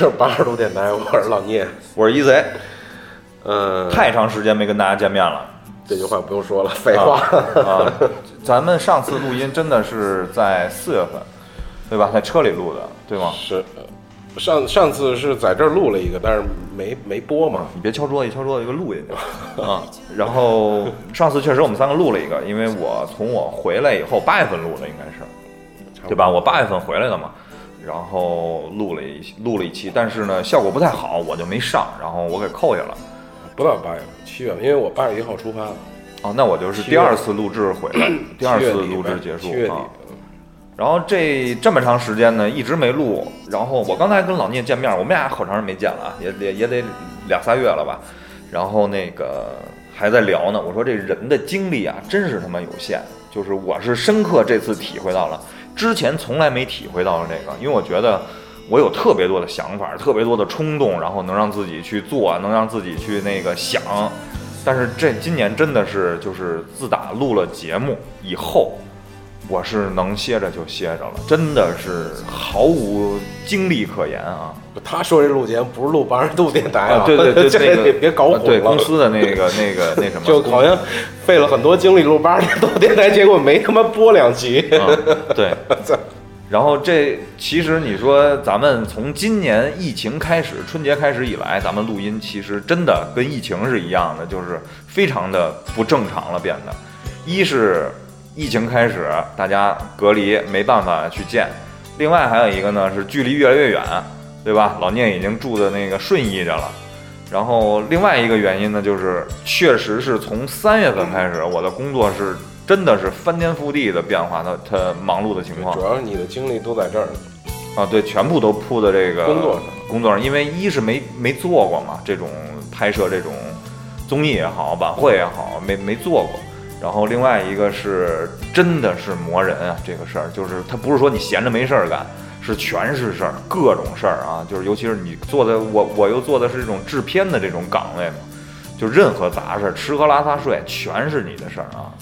是八十度电台，我是老聂。我是一贼，嗯，太长时间没跟大家见面了。这句话不用说了，废话。啊，咱们上次录音真的是在四月份，对吧？在车里录的，对吗？是，呃上上次是在这儿录了一个，但是没没播嘛。你别敲桌子，一敲桌子就录进去啊。然后上次确实我们三个录了一个，因为我从我回来以后八月份录的，应该是，对吧？我八月份回来的嘛，然后录了一录了一期，但是呢效果不太好，我就没上，然后我给扣下了。不到八月份，七月份，因为我八月一号出发的，哦，那我就是第二次录制回来，第二次录制结束啊。。然后这这么长时间呢，一直没录。然后我刚才跟老聂见面，我们俩好长时间没见了啊，也也也得两仨月了吧。然后那个还在聊呢，我说这人的精力啊，真是他妈有限。就是我是深刻这次体会到了，之前从来没体会到了这个，因为我觉得我有特别多的想法，特别多的冲动，然后能让自己去做，能让自己去那个想。但是这今年真的是，就是自打录了节目以后，我是能歇着就歇着了，真的是毫无精力可言啊！他说这录节目不是录八十度电台啊，对对对，这 那个得别搞混了。公司的那个那个那 什么，就好像费了很多精力录八十度电台，结果没他妈播两集。啊，对。然后这其实你说咱们从今年疫情开始，春节开始以来，咱们录音其实真的跟疫情是一样的，就是非常的不正常了，变得。一是疫情开始，大家隔离没办法去见；另外还有一个呢是距离越来越远，对吧？老聂已经住的那个顺义着了。然后另外一个原因呢，就是确实是从三月份开始，我的工作是真的是翻天覆地的变化，他他忙碌的情况主要是你的精力都在这儿。啊，对，全部都扑在这个工作上工作上，因为一是没没做过嘛，这种拍摄这种综艺也好，晚会也好，没没做过。然后另外一个是真的是磨人啊，这个事儿就是他不是说你闲着没事儿干，是全是事儿，各种事儿啊，就是尤其是你做的，我我又做的是这种制片的这种岗位嘛，就任何杂事儿，吃喝拉撒睡全是你的事儿啊。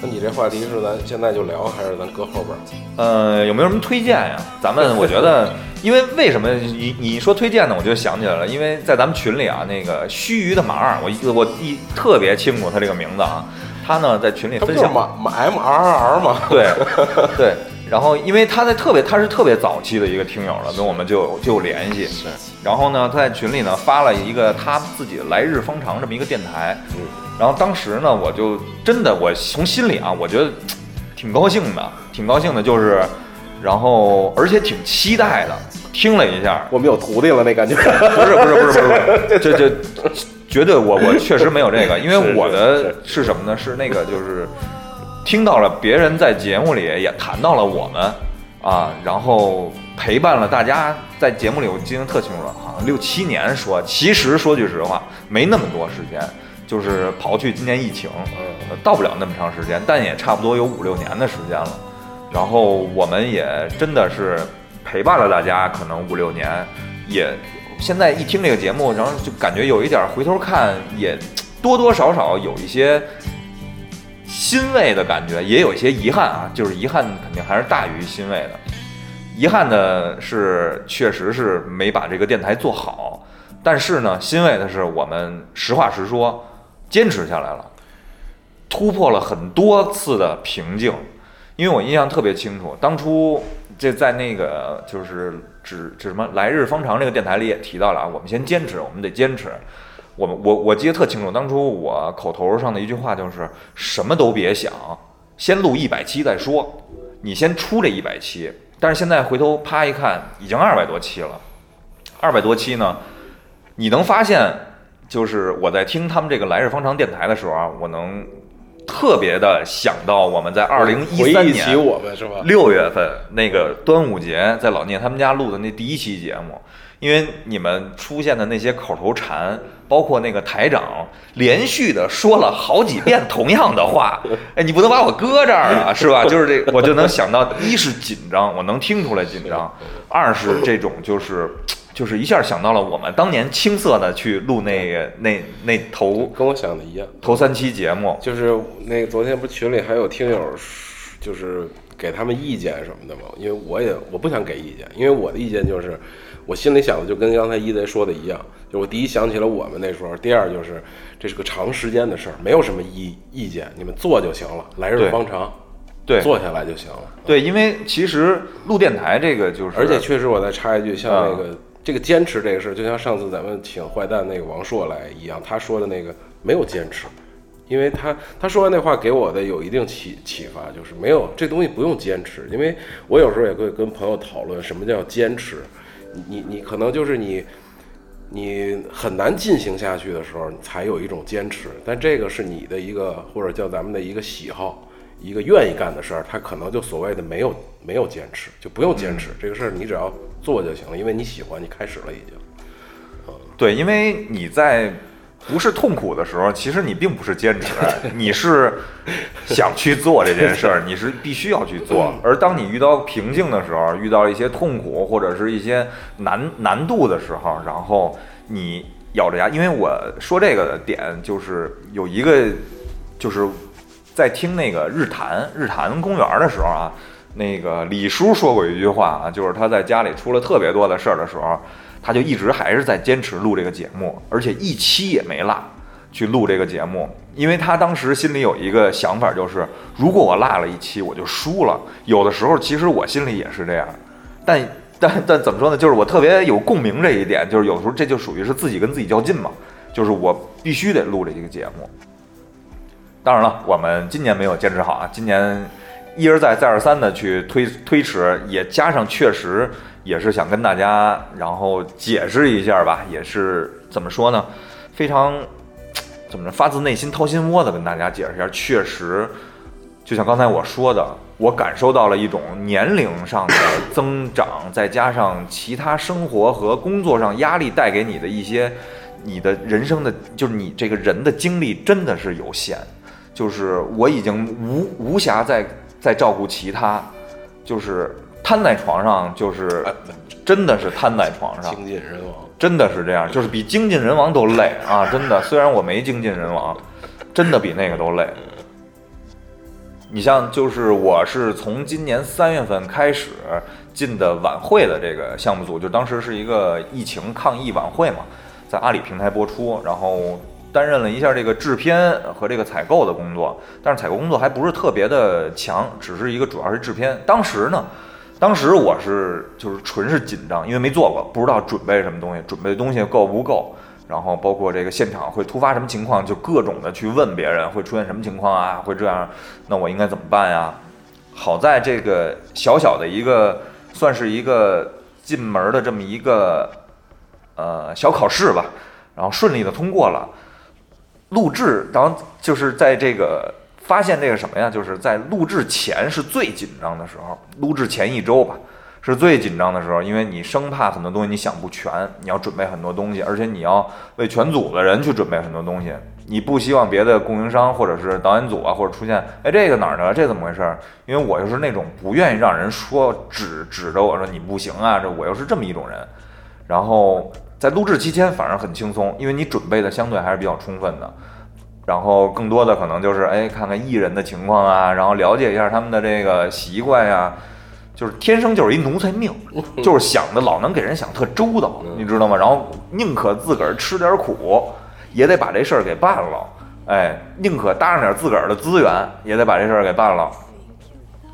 那你这话题是咱现在就聊，还是咱搁后边儿？呃，有没有什么推荐呀？咱们我觉得，因为为什么你你说推荐呢？我就想起来了，因为在咱们群里啊，那个须臾的马二，我一我一特别清楚他这个名字啊，他呢在群里分享，马马 M R R 嘛？对对，然后因为他在特别他是特别早期的一个听友了，跟我们就有就有联系，是，然后呢，他在群里呢发了一个他自己来日方长这么一个电台，嗯，然后当时呢，我就真的我从心里啊，我觉得挺高兴的，挺高兴的，就是，然后而且挺期待的，听了一下，我们有徒弟了那感觉。不是不是不是不是 这这绝对我我 确实没有这个，因为我的是是什么呢？是那个就是听到了别人在节目里也谈到了我们啊，然后陪伴了大家在节目里，我记得特清楚了，好像六七年说，其实说句实话，没那么多时间，就是刨去今年疫情，呃到不了那么长时间，但也差不多有五六年的时间了。然后我们也真的是陪伴了大家，可能五六年，也现在一听这个节目，然后就感觉有一点回头看，也多多少少有一些欣慰的感觉，也有一些遗憾啊，就是遗憾肯定还是大于欣慰的。遗憾的是，确实是没把这个电台做好，但是呢，欣慰的是我们实话实说，坚持下来了，突破了很多次的瓶颈。因为我印象特别清楚，当初这在那个就是指指什么来日方长这个电台里也提到了啊，我们先坚持，我们得坚持。我们我我记得特清楚，当初我口头上的一句话就是什么都别想，先录一百期再说，你先出这一百期。但是现在回头啪一看，已经二百多期了，二百多期呢，你能发现就是我在听他们这个来日方长电台的时候啊，我能特别的想到我们在二零一三年？六月份那个端午节在老聂他们家录的那第一期节目，因为你们出现的那些口头禅，包括那个台长连续的说了好几遍同样的话，哎，你不能把我搁这儿啊，是吧？就是这，我就能想到，一是紧张，我能听出来紧张；二是这种就是。就是一下想到了我们当年青涩的去录那个那那头跟我想的一样，头三期节目，就是那个昨天不群里还有听友，就是给他们意见什么的嘛。因为我也我不想给意见，因为我的意见就是我心里想的就跟刚才一贼说的一样，就我第一想起了我们那时候，第二就是这是个长时间的事儿，没有什么意意见，你们做就行了，来日方长，对做下来就行了。对，因为其实录电台这个就是，而且确实，我再插一句，像那啊个、这个坚持这个事儿，就像上次咱们请坏蛋那个王硕来一样，他说的那个没有坚持，因为他他说完那话给我的有一定启启发，就是没有这东西不用坚持，因为我有时候也会跟朋友讨论什么叫坚持，你你你可能就是你。你很难进行下去的时候，才有一种坚持。但这个是你的一个，或者叫咱们的一个喜好，一个愿意干的事儿，他可能就所谓的没有没有坚持，就不用坚持、这个事儿，你只要做就行了，因为你喜欢，你开始了已经。对，因为你在不是痛苦的时候，其实你并不是坚持，你是想去做这件事儿，你是必须要去做。而当你遇到瓶颈的时候，遇到一些痛苦或者是一些难难度的时候，然后你咬着牙，因为我说这个的点就是有一个，就是在听那个日坛日坛公园的时候啊，那个李叔说过一句话啊，就是他在家里出了特别多的事儿的时候。他就一直还是在坚持录这个节目，而且一期也没落去录这个节目，因为他当时心里有一个想法，就是如果我落了一期，我就输了。有的时候其实我心里也是这样，但但但怎么说呢？就是我特别有共鸣这一点，就是有时候这就属于是自己跟自己较劲嘛，就是我必须得录这个节目。当然了，我们今年没有坚持好啊，今年一而再再而三的去推推迟，也加上确实。也是想跟大家，然后解释一下吧，也是怎么说呢？非常怎么着，发自内心、掏心窝的跟大家解释一下。确实，就像刚才我说的，我感受到了一种年龄上的增长，再加上其他生活和工作上压力带给你的一些，你的人生的，就是你这个人的精力真的是有限，就是我已经无无暇再再照顾其他，就是。瘫在床上就是，真的是瘫在床上，精尽人亡，真的是这样，就是比精尽人亡都累啊！真的，虽然我没精尽人亡，真的比那个都累。你像，就是我是从今年三月份开始进的晚会的这个项目组，就当时是一个疫情抗疫晚会嘛，在阿里平台播出，然后担任了一下这个制片和这个采购的工作，但是采购工作还不是特别的强，只是一个主要是制片。当时呢。当时我是就是纯是紧张，因为没做过，不知道准备什么东西，准备的东西够不够，然后包括这个现场会突发什么情况，就各种的去问别人会出现什么情况啊，会这样，那我应该怎么办呀？好在这个小小的一个算是一个进门的这么一个呃小考试吧，然后顺利的通过了，录制，然后就是在这个。发现这个什么呀？就是在录制前是最紧张的时候，录制前一周吧，是最紧张的时候，因为你生怕很多东西你想不全，你要准备很多东西，而且你要为全组的人去准备很多东西，你不希望别的供应商或者是导演组啊，或者出现，哎，这个哪儿呢，这怎么回事？因为我又是那种不愿意让人说指指着我说你不行啊，这我又是这么一种人。然后在录制期间反而很轻松，因为你准备的相对还是比较充分的。然后更多的可能就是哎，看看艺人的情况啊，然后了解一下他们的这个习惯呀，就是天生就是一奴才命，就是想的老能给人想特周到，你知道吗？然后宁可自个儿吃点苦，也得把这事儿给办了，哎，宁可搭上点自个儿的资源，也得把这事儿给办了。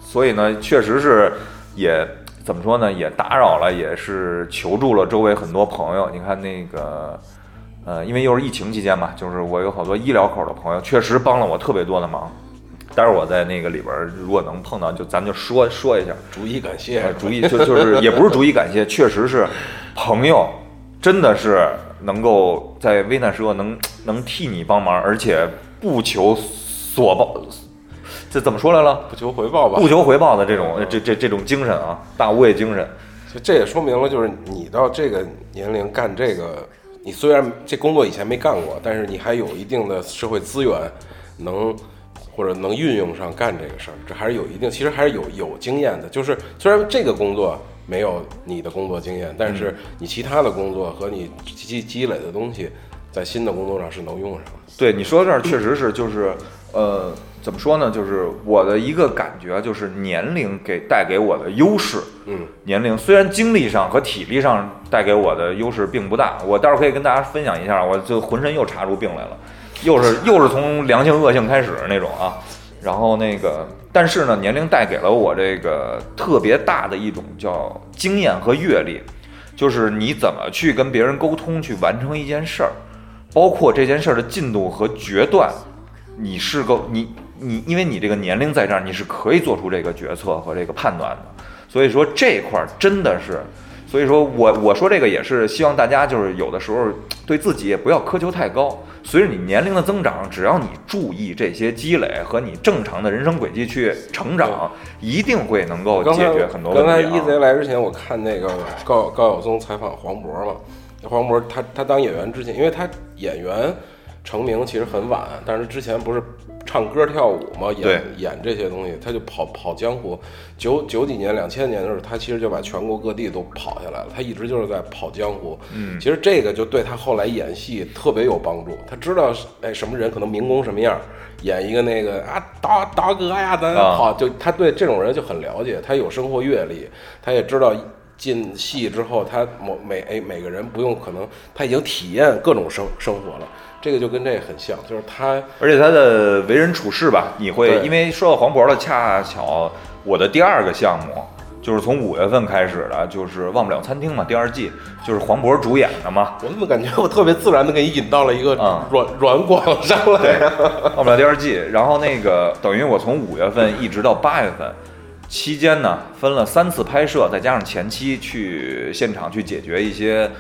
所以呢，确实是也怎么说呢，也打扰了，也是求助了周围很多朋友。你看那个。呃，因为又是疫情期间嘛，就是我有好多医疗口的朋友，确实帮了我特别多的忙。待会儿我在那个里边，如果能碰到，就咱就说说一下，逐一感谢，逐一就就是也不是逐一感谢，确实是朋友，真的是能够在危难时刻能能替你帮忙，而且不求所报，这怎么说来了？不求回报吧。不求回报的这种这这这种精神啊，大无畏精神。就这也说明了，就是你到这个年龄干这个，你虽然这工作以前没干过，但是你还有一定的社会资源，能或者能运用上干这个事儿，这还是有一定，其实还是有有经验的。就是虽然这个工作没有你的工作经验，但是你其他的工作和你积积累的东西，在新的工作上是能用上的。对你说到这儿，确实是就是呃，怎么说呢？就是我的一个感觉，就是年龄给带给我的优势。嗯，年龄虽然精力上和体力上带给我的优势并不大，我待会儿可以跟大家分享一下，我就浑身又查出病来了，又是又是从良性恶性开始那种啊。然后那个，但是呢，年龄带给了我这个特别大的一种叫经验和阅历，就是你怎么去跟别人沟通，去完成一件事儿，包括这件事儿的进度和决断，你是个你你，因为你这个年龄在这儿，你是可以做出这个决策和这个判断的。所以说这块儿真的是，所以说我我说这个也是希望大家就是有的时候对自己也不要苛求太高。随着你年龄的增长，只要你注意这些积累和你正常的人生轨迹去成长，一定会能够解决很多问题刚才。一贼来之前，我看那个高高晓松采访黄渤嘛，黄渤他他当演员之前，因为他演员成名其实很晚，但是之前不是唱歌跳舞嘛，演演这些东西，他就跑跑江湖。九九几年、两千年的时候，他其实就把全国各地都跑下来了，他一直就是在跑江湖。嗯其实这个就对他后来演戏特别有帮助，他知道哎什么人可能民工什么样。演一个那个啊，大大哥呀，咱啊跑就他对这种人就很了解，他有生活阅历，他也知道进戏之后，他某每哎每个人不用可能他已经体验各种生生活了，这个就跟这个很像，就是他而且他的为人处事吧，你会因为说到黄渤了，恰巧我的第二个项目就是从五月份开始的，就是《忘不了餐厅》嘛，第二季就是黄渤主演的嘛，我怎么感觉我特别自然的给你引到了一个嗯。软软广上来。呀、《忘不了第二季》。然后那个等于我从五月份一直到八月份期间呢，分了三次拍摄，再加上前期去现场去解决一些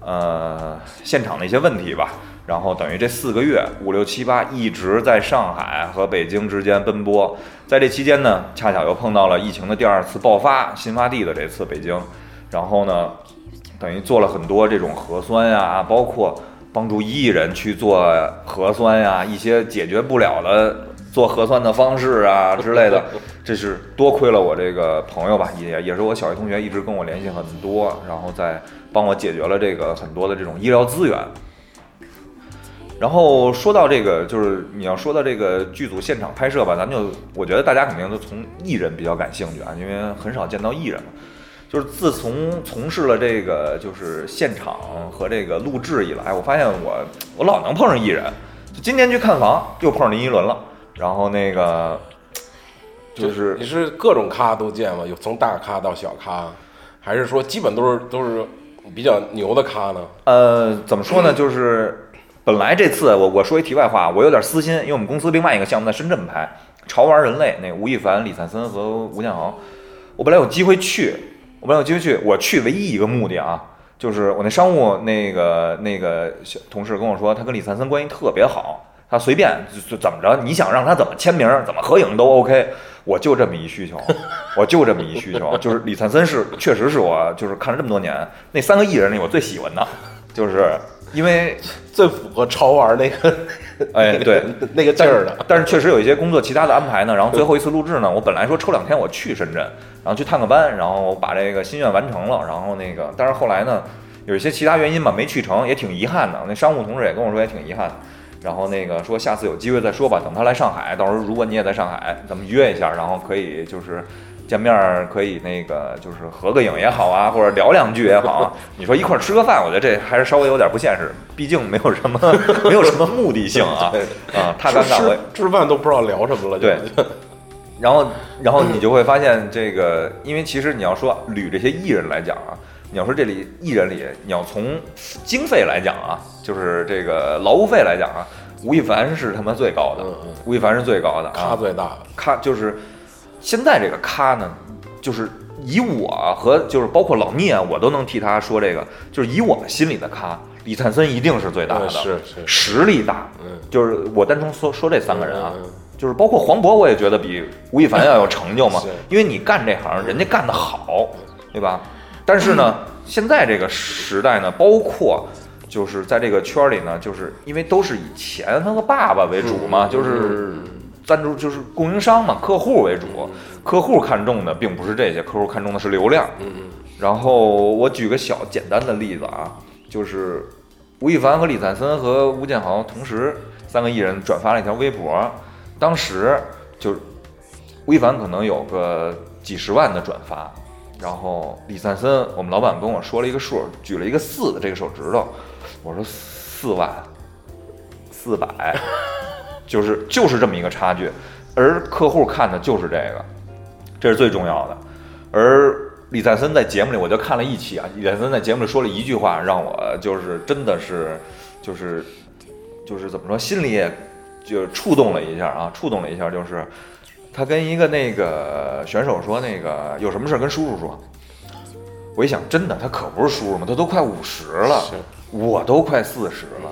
呃现场的一些问题吧。然后等于这四个月五六七八一直在上海和北京之间奔波，在这期间呢，恰巧又碰到了疫情的第二次爆发，新发地的这次北京，然后呢，等于做了很多这种核酸呀，包括帮助艺人去做核酸呀，一些解决不了的做核酸的方式啊之类的，这是多亏了我这个朋友吧，也也是我小学同学，一直跟我联系很多，然后再帮我解决了这个很多的这种医疗资源。然后说到这个，就是你要说到这个剧组现场拍摄吧，咱就我觉得大家肯定都从艺人比较感兴趣啊，因为很少见到艺人嘛。就是自从从事了这个就是现场和这个录制以来，我发现我我老能碰上艺人。就今天去看房，又碰上林依轮了。然后那个就是你是各种咖都见吗？有从大咖到小咖，还是说基本都是都是比较牛的咖呢？呃，怎么说呢？就是本来这次我我说一题外话，我有点私心，因为我们公司另外一个项目在深圳拍《潮玩人类》，那个吴亦凡、李灿森和吴建豪，我本来有机会去，我本来有机会去，我去唯一一个目的啊，就是我那商务那个那个小同事跟我说，他跟李灿森关系特别好，他随便就就怎么着，你想让他怎么签名、怎么合影都 OK。我就这么一需求，我就这么一需求，就是李灿森是确实是我就是看了这么多年那三个艺人里我最喜欢的，就是因为最符合潮玩那个，哎对那个劲儿的。但是确实有一些工作其他的安排呢。然后最后一次录制呢，我本来说抽两天我去深圳，然后去探个班，然后把这个心愿完成了。然后那个，但是后来呢，有一些其他原因吧，没去成，也挺遗憾的。那商务同事也跟我说也挺遗憾的。然后那个说下次有机会再说吧，等他来上海，到时候如果你也在上海，咱们约一下，然后可以就是见面，可以那个就是合个影也好啊，或者聊两句也好啊。你说一块儿吃个饭，我觉得这还是稍微有点不现实，毕竟没有什么没有什么目的性啊啊，太尴尬了。吃吃饭都不知道聊什么了。对然后，然后你就会发现这个，因为其实你要说捋这些艺人来讲啊，你要说这里艺人里，你要从经费来讲啊，就是这个劳务费来讲啊，吴亦凡是他妈最高的嗯嗯，吴亦凡是最高的啊，咖最大的。咖就是现在这个咖呢，就是以我和就是包括老聂，啊我都能替他说这个，就是以我们心里的咖，李灿森一定是最大的，嗯是是。实力大，嗯。就是我单从说说这三个人啊，就是包括黄渤，我也觉得比吴亦凡要有成就嘛，因为你干这行，人家干得好，对吧？但是呢，现在这个时代呢，包括就是在这个圈里呢，就是因为都是以钱和爸爸为主嘛，嗯就是赞助就是供应商嘛，客户为主，客户看中的并不是这些，客户看中的是流量。嗯嗯。然后我举个小简单的例子啊，就是吴亦凡和李灿森和吴建豪同时三个艺人转发了一条微博，当时就吴亦凡可能有个几十万的转发，然后李灿森我们老板跟我说了一个数，举了一个四的这个手指头，我说四万，四百，就是就是这么一个差距，而客户看的就是这个，这是最重要的。而李灿森在节目里，我就看了一期啊，李灿森在节目里说了一句话，让我就是真的是就是就是怎么说，心里也就触动了一下啊，触动了一下，就是他跟一个那个选手说，那个有什么事儿跟叔叔说。我一想，真的，他可不是叔叔嘛，他都快五十了，我都快四十了，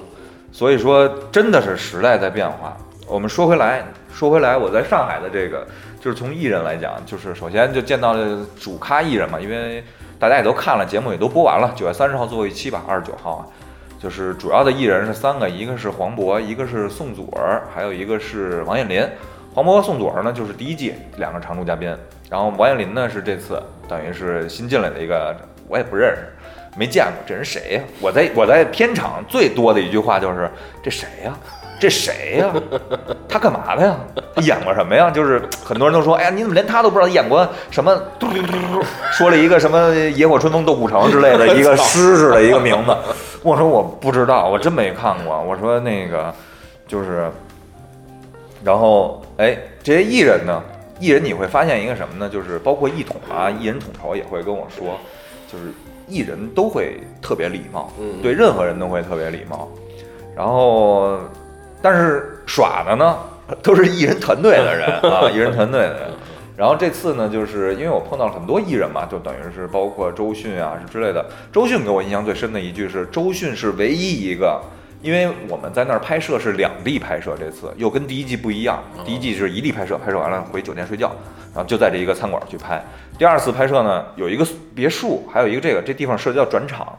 所以说真的是时代在变化。我们说回来，说回来，我在上海的这个，就是从艺人来讲，就是首先就见到了主咖艺人嘛，因为大家也都看了节目，也都播完了，九月三十号最后一期吧，二十九号啊，就是主要的艺人是三个，一个是黄渤，一个是宋祖儿，还有一个是王彦霖。黄渤和宋祖儿呢，就是第一季两个常驻嘉宾，然后王彦霖呢是这次等于是新进来的一个，我也不认识，没见过这人谁呀、我在我在片场最多的一句话就是这谁呀、这谁呀、他干嘛的呀？他演过什么呀？就是很多人都说，哎呀，你怎么连他都不知道？演过什么？嘟嘟嘟嘟嘟说了一个什么《野火春风斗古城》之类的 一个诗似的一个名字。我说我不知道，我真没看过。我说那个就是，然后哎，这些艺人呢，艺人你会发现一个什么呢？就是包括艺统啊，艺人统筹也会跟我说，就是艺人都会特别礼貌，嗯对任何人都会特别礼貌。然后，但是耍的呢，都是艺人团队的人 啊，艺人团队的人。然后这次呢，就是因为我碰到了很多艺人嘛，就等于是包括周迅啊之类的。周迅给我印象最深的一句是，周迅是唯一一个，因为我们在那儿拍摄是两地拍摄，这次又跟第一季不一样。第一季是一地拍摄，拍摄完了回酒店睡觉，然后就在这一个餐馆去拍。第二次拍摄呢，有一个别墅，还有一个这个这地方涉及到转场，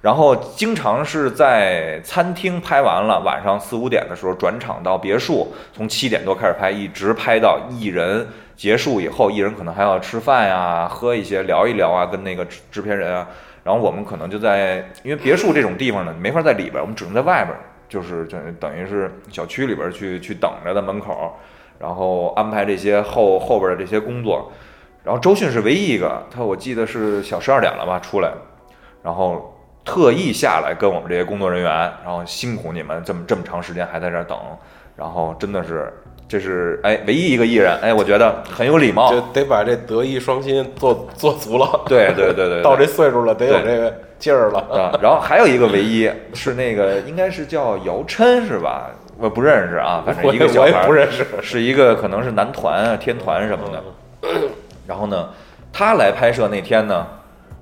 然后经常是在餐厅拍完了，晚上四五点的时候转场到别墅，从七点多开始拍，一直拍到艺人结束以后，艺人可能还要吃饭呀、喝一些、聊一聊啊，跟那个制制片人啊。然后我们可能就在，因为别墅这种地方呢，没法在里边，我们只能在外边，就是就等于是小区里边去去等着的门口，然后安排这些后后边的这些工作。然后周迅是唯一一个，他我记得是小十二点了吧出来，然后特意下来跟我们这些工作人员，然后辛苦你们这么这么长时间还在这儿等，然后真的是这是哎唯一一个艺人，哎，我觉得很有礼貌就。得把这德艺双馨做做足了。对对对对对到这岁数了，得有这个劲儿了。啊，然后还有一个唯一是那个应该是叫姚琛是吧？我不认识啊，反正一个小我孩儿也不认识。是一个可能是男团啊、天团什么的。然后呢，他来拍摄那天呢，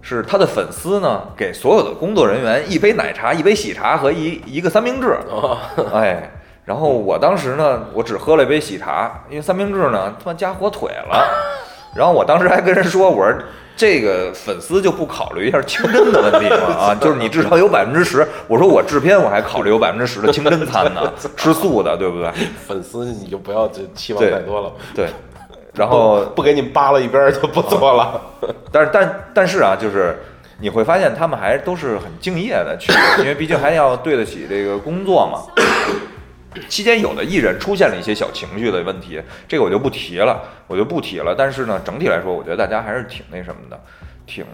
是他的粉丝呢给所有的工作人员一杯奶茶、一杯喜茶和一一个三明治。啊，哎，然后我当时呢，我只喝了一杯喜茶，因为三明治呢他妈加火腿了。然后我当时还跟人说，我说这个粉丝就不考虑一下清真的问题吗？啊，就是你至少有百分之十。我说我制片我还考虑有百分之十的清真餐呢，吃素的，对不对？粉丝你就不要这期望太多了。对。然后不给你扒拉一边儿就不错了。但是但但是啊，就是你会发现他们还都是很敬业的去，因为毕竟还要对得起这个工作嘛。期间有的艺人出现了一些小情绪的问题，这个我就不提了，我就不提了。但是呢，整体来说，我觉得大家还是挺那什么的，挺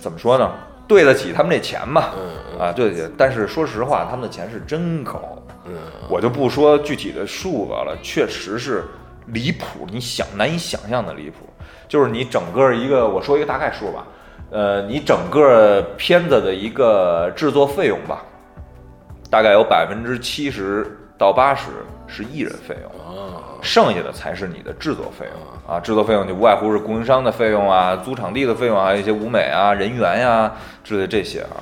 怎么说呢？对得起他们这钱吧，嗯啊，对得起。但是说实话，他们的钱是真高，嗯，我就不说具体的数额了，确实是离谱，你想难以想象的离谱。就是你整个一个，我说一个大概数吧，呃，你整个片子的一个制作费用吧，大概有百分之七十到八十是艺人费用，啊，剩下的才是你的制作费用啊。制作费用就无外乎是供应商的费用啊、租场地的费用啊，还有一些舞美啊、人员呀、之类的这些啊。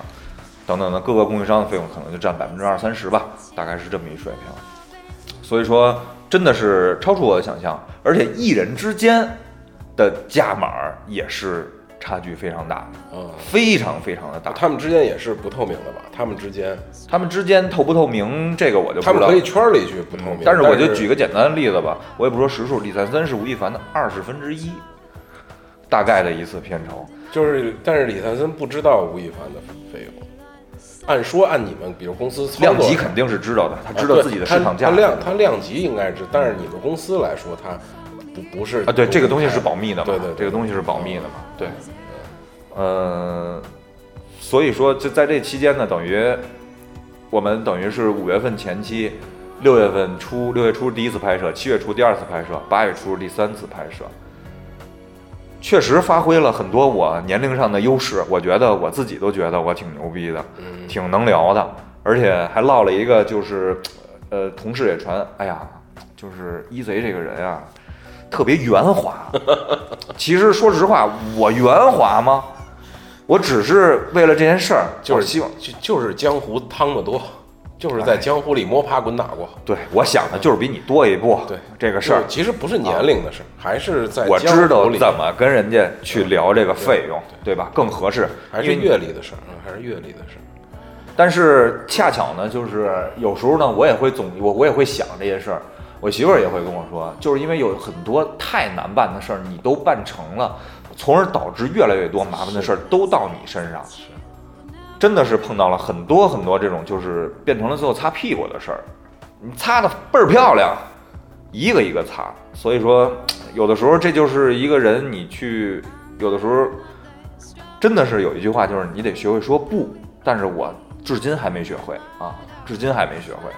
等等的各个供应商的费用可能就占百分之二三十吧，大概是这么一水平。所以说，真的是超出我的想象，而且艺人之间的价码也是差距非常大非常非常的大。他们之间也是不透明的吧？他们之间，他们之间透不透明，这个我就不知道他们可以。圈里去不透明，但是我就举个简单的例子吧，我也不说实数，李灿森是吴亦凡的二十分之一，大概的一次片酬。就是，但是李灿森不知道吴亦凡的费用。按说按你们比如公司量级肯定是知道的，他知道自己的市场价他值量他量级应该是，但是你们公司来说，他不不是啊，对，这个东西是保密的嘛，对对对。这个东西是保密的嘛，对，呃，所以说就在这期间呢，等于我们等于是五月份前期，六月份初六月初第一次拍摄，七月初第二次拍摄，八月初第三次拍摄，确实发挥了很多我年龄上的优势，我觉得我自己都觉得我挺牛逼的，嗯挺能聊的，而且还落了一个就是，呃，同事也传，哎呀，就是一贼这个人啊，特别圆滑。其实说实话，我圆滑吗？我只是为了这件事儿，就是希望，就就是江湖趟得多，就是在江湖里摸爬滚打过。对我想的就是比你多一步。对这个事儿，其实不是年龄的事儿，还是在我知道里怎么跟人家去聊这个费用，对吧？更合适，还是阅历的事儿，嗯还是阅历的事儿。但是恰巧呢，就是有时候呢，我也会总我我也会想这些事儿。我媳妇儿也会跟我说，就是因为有很多太难办的事儿，你都办成了，从而导致越来越多麻烦的事儿都到你身上。是，真的是碰到了很多很多这种，就是变成了最后擦屁股的事儿。你擦的倍儿漂亮，一个一个擦。所以说，有的时候这就是一个人，你去有的时候真的是有一句话，就是你得学会说不。但是我至今还没学会啊，至今还没学会。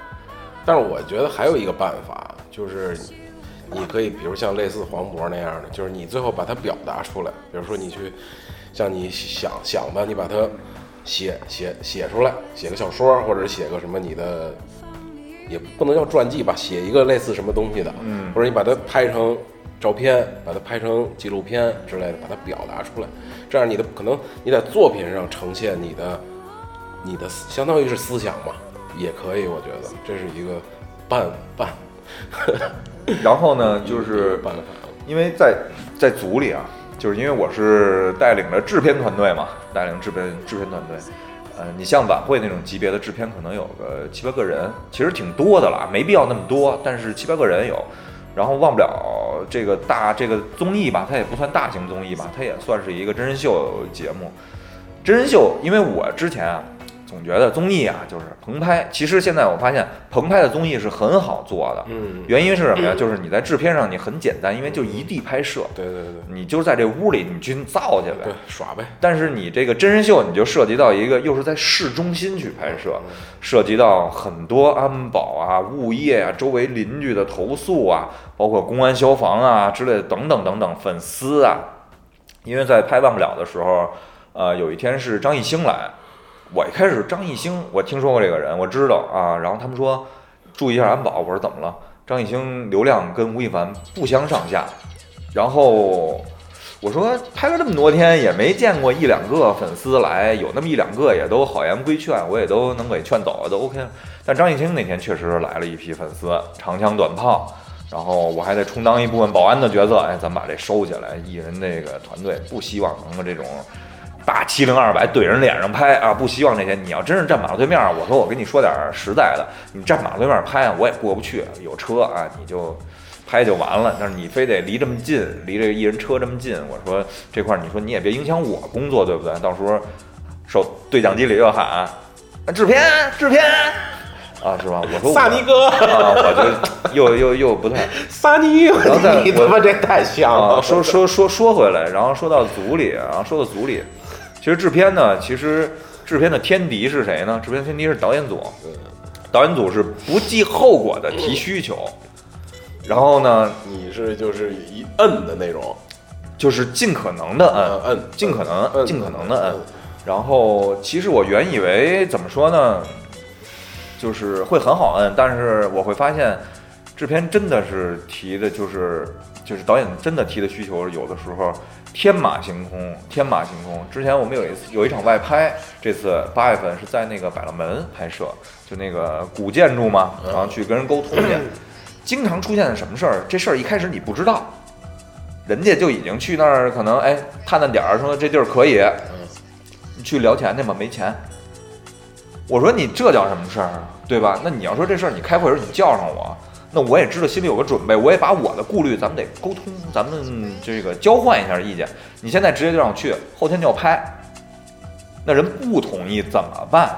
但是我觉得还有一个办法，就是你可以，比如像类似黄渤那样的，就是你最后把它表达出来。比如说你去，像你想想吧，你把它写写写出来，写个小说，或者写个什么你的，也不能叫传记吧，写一个类似什么东西的，嗯或者你把它拍成照片，把它拍成纪录片之类的，把它表达出来，这样你的可能你在作品上呈现你的你的思相当于是思想嘛，也可以，我觉得这是一个办办 然后呢，就是。因为在在组里啊，就是因为我是带领着制片团队嘛，带领制片制片团队。呃，你像晚会那种级别的制片，可能有个七八个人，其实挺多的了，没必要那么多，但是七八个人有。然后忘不了这个大这个综艺吧，它也不算大型综艺吧，它也算是一个真人秀节目。真人秀，因为我之前啊，总觉得综艺啊就是棚拍，其实现在我发现棚拍的综艺是很好做的。嗯，原因是什么呀？就是你在制片上你很简单，因为就一地拍摄，对对对你就在这屋里你去造去对呗。，耍呗。但是你这个真人秀，你就涉及到一个又是在市中心去拍摄，涉及到很多安保啊、物业啊、周围邻居的投诉啊，包括公安、消防啊之类的等等等等，粉丝啊。因为在拍忘不了的时候，呃，有一天是张艺兴来，我一开始张艺兴我听说过这个人，我知道啊，然后他们说注意一下安保，我说怎么了？张艺兴流量跟吴亦凡不相上下，然后我说拍了这么多天也没见过一两个粉丝来，有那么一两个也都好言规劝，我也都能给劝走了，都 OK。但张艺兴那天确实来了一批粉丝，长枪短炮，然后我还得充当一部分保安的角色，哎，咱把这收起来。艺人这个团队不希望能够这种大七零二百怼人脸上拍啊，不希望这些。你要真是站马路对面，我说我跟你说点实在的，你站马路对面拍啊，我也过不去，有车啊，你就拍就完了。但是你非得离这么近，离这个艺人车这么近，我说这块儿你说你也别影响我工作，对不对？到时候手对讲机里又喊啊制片制片啊，是吧？我说我萨尼哥，啊，我就又又又不太 萨尼，然后再你他妈这太像啊，了。说说说说回来，然后说到组里，然后说到组里，其实制片呢，其实制片的天敌是谁呢？制片天敌是导演组，导演组是不计后果的提需求，然后呢，你是就是一摁的那种，就是尽可能的呃摁，摁，尽可能摁尽可能的摁。然后其实我原以为怎么说呢，就是会很好摁，但是我会发现，制片真的是提的，就是就是导演真的提的需求，有的时候天马行空，天马行空。之前我们有一次有一场外拍，这次八月份是在那个百乐门拍摄，就那个古建筑嘛，然后去跟人沟通去，经常出现什么事儿？这事儿一开始你不知道，人家就已经去那儿，可能哎探探点儿，说这地儿可以，你去聊钱去吧，没钱。我说你这叫什么事儿啊？对吧？那你要说这事儿，你开会时候你叫上我，那我也知道心里有个准备，我也把我的顾虑，咱们得沟通，咱们这个交换一下意见。你现在直接就让我去，后天就要拍，那人不同意怎么办？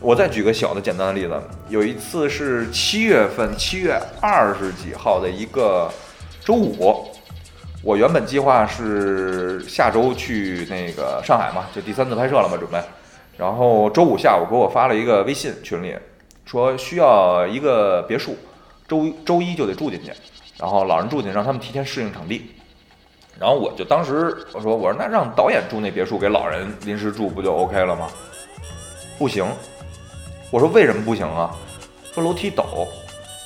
我再举个小的简单的例子，有一次是七月份，七月二十几号的一个周五，我原本计划是下周去那个上海嘛，就第三次拍摄了嘛，准备。然后周五下午给我发了一个微信群里，说需要一个别墅，周周一就得住进去，然后老人住进去，让他们提前适应场地。然后我就当时我说我说那让导演住那别墅，给老人临时住不就 OK 了吗？不行，我说为什么不行啊？说楼梯陡。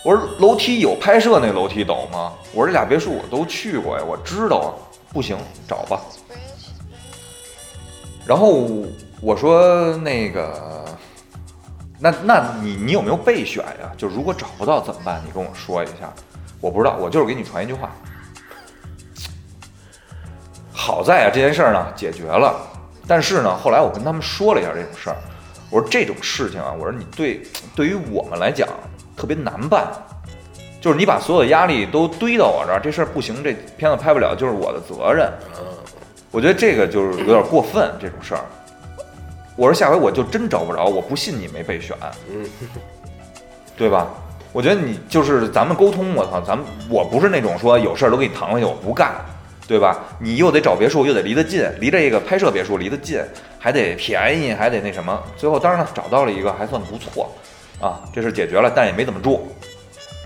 我说楼梯有拍摄那楼梯陡吗？我说这俩别墅我都去过呀，我知道啊。不行，找吧。然后我说那个，那那你你有没有备选呀？就如果找不到怎么办？你跟我说一下。我不知道，我就是给你传一句话。好在啊，这件事儿呢解决了。但是呢，后来我跟他们说了一下这种事儿，我说这种事情啊，我说你对对于我们来讲特别难办，就是你把所有的压力都堆到我这儿，这事儿不行，这片子拍不了就是我的责任。我觉得这个就是有点过分，这种事儿。我说下回我就真找不着，我不信你没备选，嗯 对吧？我觉得你就是咱们沟通，我操，咱们我不是那种说有事儿都给你搪回去，我不干，对吧？你又得找别墅，又得离得近，离这个拍摄别墅离得近，还得便宜，还得那什么。最后当然了，找到了一个还算不错，啊，这事解决了，但也没怎么住。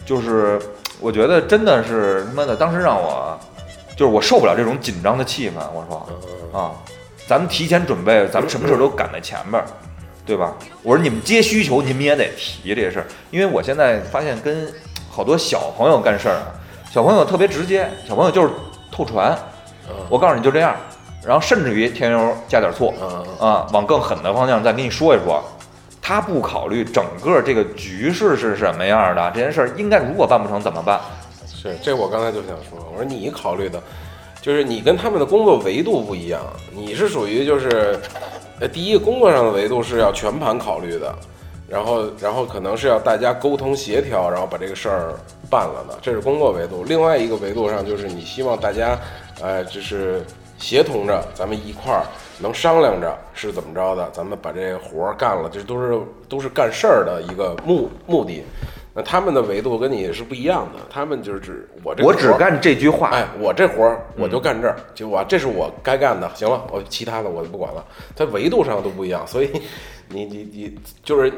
就是我觉得真的是他妈的，当时让我就是我受不了这种紧张的气氛。我说啊，咱们提前准备，咱们什么事儿都赶在前边儿，对吧？我说你们接需求，你们也得提这些事儿，因为我现在发现跟好多小朋友干事儿啊，小朋友特别直接，小朋友就是透传，我告诉你就这样，然后甚至于添油加点醋，啊，往更狠的方向再跟你说一说。他不考虑整个这个局势是什么样的，这件事儿应该如果办不成怎么办？是，这我刚才就想说，我说你考虑的，就是你跟他们的工作维度不一样，你是属于就是，呃，第一个工作上的维度是要全盘考虑的，然后然后可能是要大家沟通协调，然后把这个事儿办了的，这是工作维度。另外一个维度上就是你希望大家，呃，就是协同着，咱们一块儿能商量着是怎么着的，咱们把这活儿干了，这都是都是干事儿的一个目目的。那他们的维度跟你是不一样的，他们就是指我这我只干这句话，哎，我这活儿我就干这儿，就我这是我该干的，行了，我其他的我就不管了。它维度上都不一样，所以你你你就是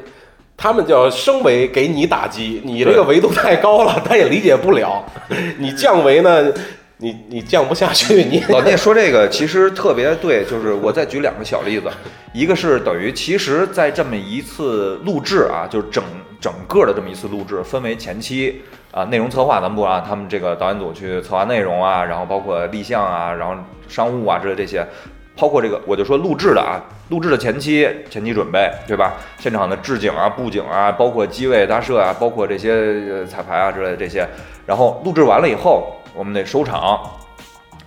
他们叫升维给你打击，你这个维度太高了，他也理解不了。你降维呢，你你降不下去，你老聂说这个其实特别对，就是我再举两个小例子，一个是等于其实，在这么一次录制啊，就是整整个的这么一次录制，分为前期啊内容策划，咱们不啊，他们这个导演组去策划内容啊，然后包括立项啊，然后商务啊之类这些，包括这个我就说录制的啊，录制的前期前期准备，对吧？现场的置景啊、布景啊，包括机位搭设啊，包括这些彩排啊之类的这些，然后录制完了以后，我们得收场。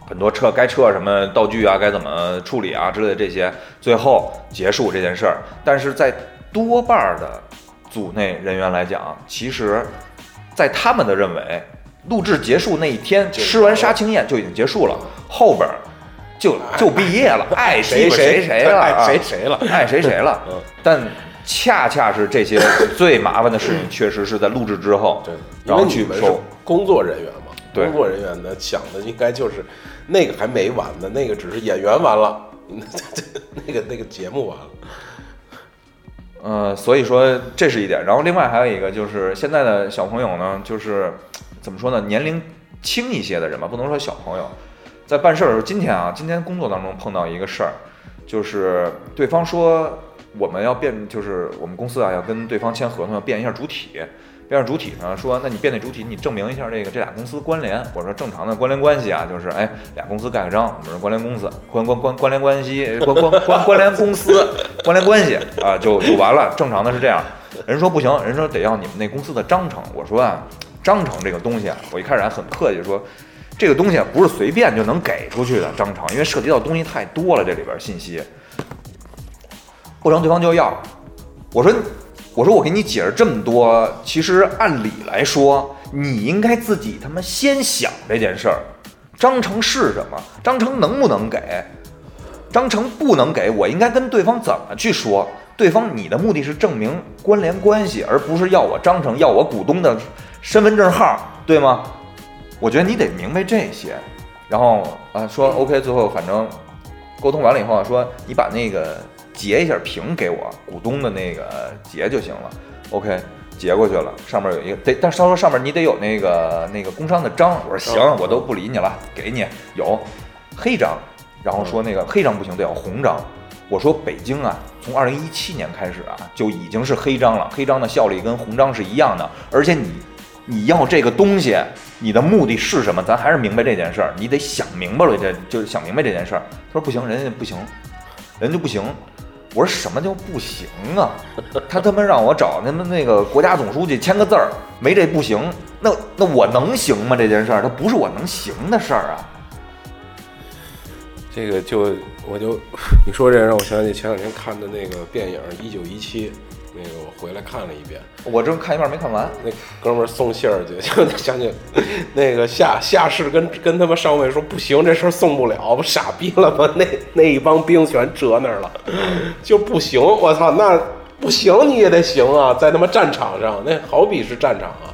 很多撤该撤什么道具啊，该怎么处理啊之类的这些，最后结束这件事儿。但是在多半的组内人员来讲，其实，在他们的认为，录制结束那一天吃完杀青宴就已经结束了，后边儿就就毕业了，爱谁谁谁了，爱啊谁谁了。爱谁谁了嗯。但恰恰是这些 最麻烦的事情，确实是在录制之后，对，因然后去收。工作人员嘛，对工作人员呢想的应该就是那个还没完呢，那个只是演员完了，那个那个节目完了。呃，所以说这是一点，然后另外还有一个就是现在的小朋友呢，就是怎么说呢，年龄轻一些的人吧，不能说小朋友，在办事儿的时候，今天啊，今天工作当中碰到一个事儿，就是对方说我们要变，就是我们公司啊要跟对方签合同，要变一下主体，变相主体呢说，那你变那主体，你证明一下这个这俩公司关联，或者说正常的关联关系啊，就是哎俩公司盖个章，我们是关联公司，关关关关联关系，关关关关联公司，关联关系啊，就就完了。正常的是这样，人说不行，人说得要你们那公司的章程。我说啊，章程这个东西啊，我一开始还很客气说，这个东西不是随便就能给出去的章程，因为涉及到东西太多了，这里边信息。不成，对方就要。我说，我说我给你解释这么多，其实按理来说，你应该自己他妈先想这件事儿。章程是什么？章程能不能给？章程不能给，我应该跟对方怎么去说？对方，你的目的是证明关联关系，而不是要我章程，要我股东的身份证号，对吗？我觉得你得明白这些。然后啊，说 OK，最后反正沟通完了以后说你把那个。截一下屏给我股东的那个截就行了，OK，截过去了，上面有一个得，但是他说上面你得有那个那个工商的章，我说行，我都不理你了，给你有黑章，然后说那个黑章不行，得要红章，我说北京啊，从二零一七年开始啊就已经是黑章了，黑章的效力跟红章是一样的，而且你你要这个东西，你的目的是什么？咱还是明白这件事儿，你得想明白了，这就是想明白这件事儿。他说不行，人家不行，人家不行。我说什么叫不行啊？他他妈让我找他们那个国家总书记签个字儿，没这不行。那那我能行吗？这件事儿，它不是我能行的事儿啊。这个就我就 你说这让我想起前两天看的那个电影《一九一七》。那个我回来看了一遍，我正看一半没看完。那哥们儿送信儿去，就想起那个下下士跟跟他们上尉说不行，这事儿送不了，不傻逼了吗？那那一帮兵全折那儿了，就不行。我操，那不行你也得行啊，在他妈战场上，那好比是战场啊，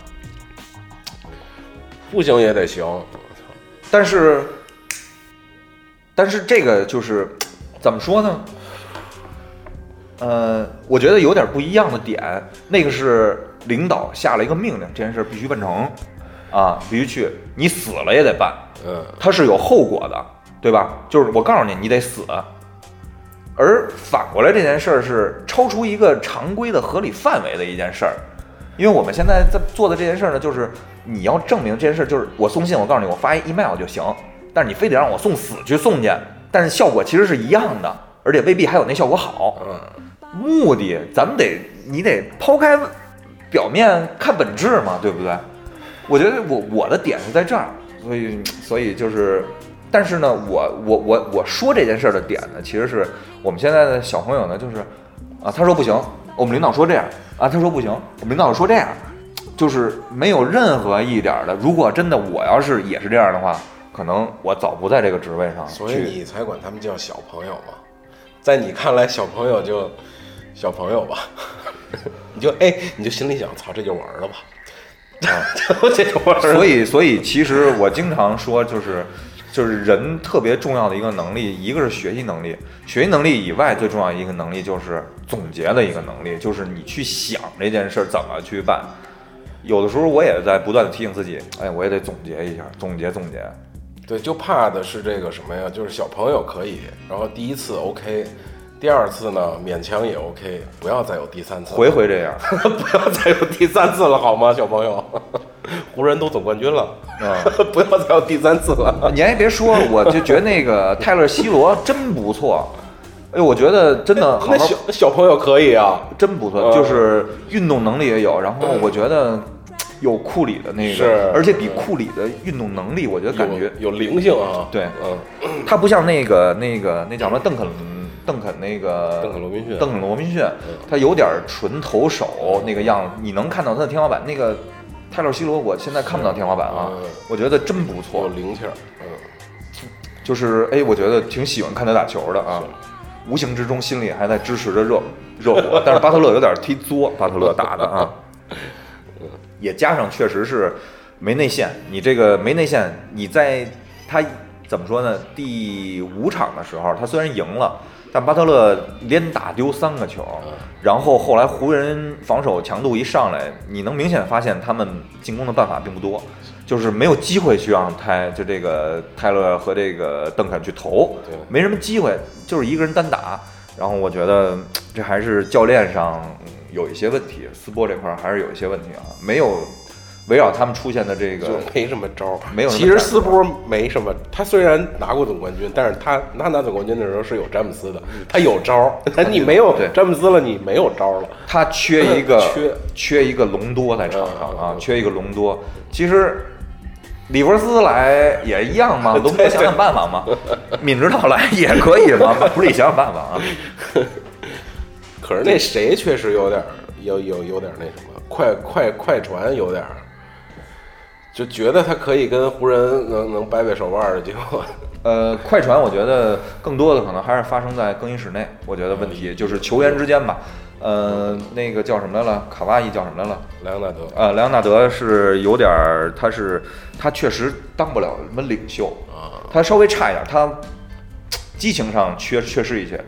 不行也得行。我操，但是但是这个就是怎么说呢？呃，我觉得有点不一样的点，那个是领导下了一个命令，这件事必须办成，啊，必须去，你死了也得办，嗯，它是有后果的，对吧？就是我告诉你，你得死。而反过来这件事儿是超出一个常规的合理范围的一件事儿，因为我们现在在做的这件事儿呢，就是你要证明这件事儿，就是我送信，我告诉你，我发一 email 就行，但是你非得让我送死去送去，但是效果其实是一样的，而且未必还有那效果好，嗯。目的，咱们得你得抛开表面看本质嘛，对不对？我觉得我我的点是在这儿，所以所以就是，但是呢，我我我我说这件事的点呢，其实是我们现在的小朋友呢，就是啊，他说不行，我们领导说这样啊，他说不行，我们领导说这样，就是没有任何一点的。如果真的我要是也是这样的话，可能我早不在这个职位上了。所以你才管他们叫小朋友嘛，在你看来，小朋友就。小朋友吧，你就哎，你就心里想，操，这就我儿子吧，啊，这就我儿子。所以，所以其实我经常说，就是就是人特别重要的一个能力，一个是学习能力，学习能力以外最重要一个能力就是总结的一个能力，就是你去想这件事怎么去办。有的时候我也在不断的提醒自己，哎，我也得总结一下，总结总结。对，就怕的是这个什么呀？就是小朋友可以，然后第一次 OK。第二次呢，勉强也 OK，不要再有第三次，回回这样，不要再有第三次了，好吗，小朋友？湖人都总冠军了啊，不要再有第三次了。你还别说，我就觉得那个泰勒·西罗真不错。哎呦，我觉得真的，那小小朋友可以啊，真不错，就是运动能力也有，然后我觉得有库里的那个，而且比库里的运动能力，我觉得感觉有灵性啊。对，嗯，他不像那个那个那叫什么邓肯。邓肯那个邓肯罗宾逊，邓肯罗宾逊，他有点纯投手那个样子，你能看到他的天花板。那个泰勒·西罗，我现在看不到天花板啊，我觉得真不错，有灵气儿。嗯，就是哎，我觉得挺喜欢看他打球的啊，无形之中心里还在支持着热热火，但是巴特勒有点忒作，巴特勒打的啊，也加上确实是没内线，你这个没内线，你在他怎么说呢？第五场的时候，他虽然赢了。但巴特勒连打丢三个球，然后后来湖人防守强度一上来，你能明显发现他们进攻的办法并不多，就是没有机会去让泰就这个泰勒和这个邓肯去投，没什么机会，就是一个人单打。然后我觉得这还是教练上有一些问题，斯波这块儿还是有一些问题啊，没有围绕他们出现的这个就没什么招儿，没有其实战斯波没什么，他虽然拿过总冠军，但是他他拿总冠军的时候是有詹姆斯的，他有招儿。但你没有詹姆斯了，你没有招儿了。他缺一个 缺缺一个隆多在场上啊缺一个隆多。其实里弗斯来也一样嘛，隆多想想办法嘛，闵指导来也可以嘛，不是你想想办法啊。可是那谁确实有点儿有有有点儿那什么，快快快船有点儿，就觉得他可以跟湖人能能掰掰手腕儿的，结果 呃，快船我觉得更多的可能还是发生在更衣室内，我觉得问题就是球员之间吧。呃，那个叫什么来了？卡哇伊叫什么来了？莱昂纳德呃，莱昂纳德是有点儿，他是他确实当不了什么领袖啊，他稍微差一点，他激情上缺缺失一些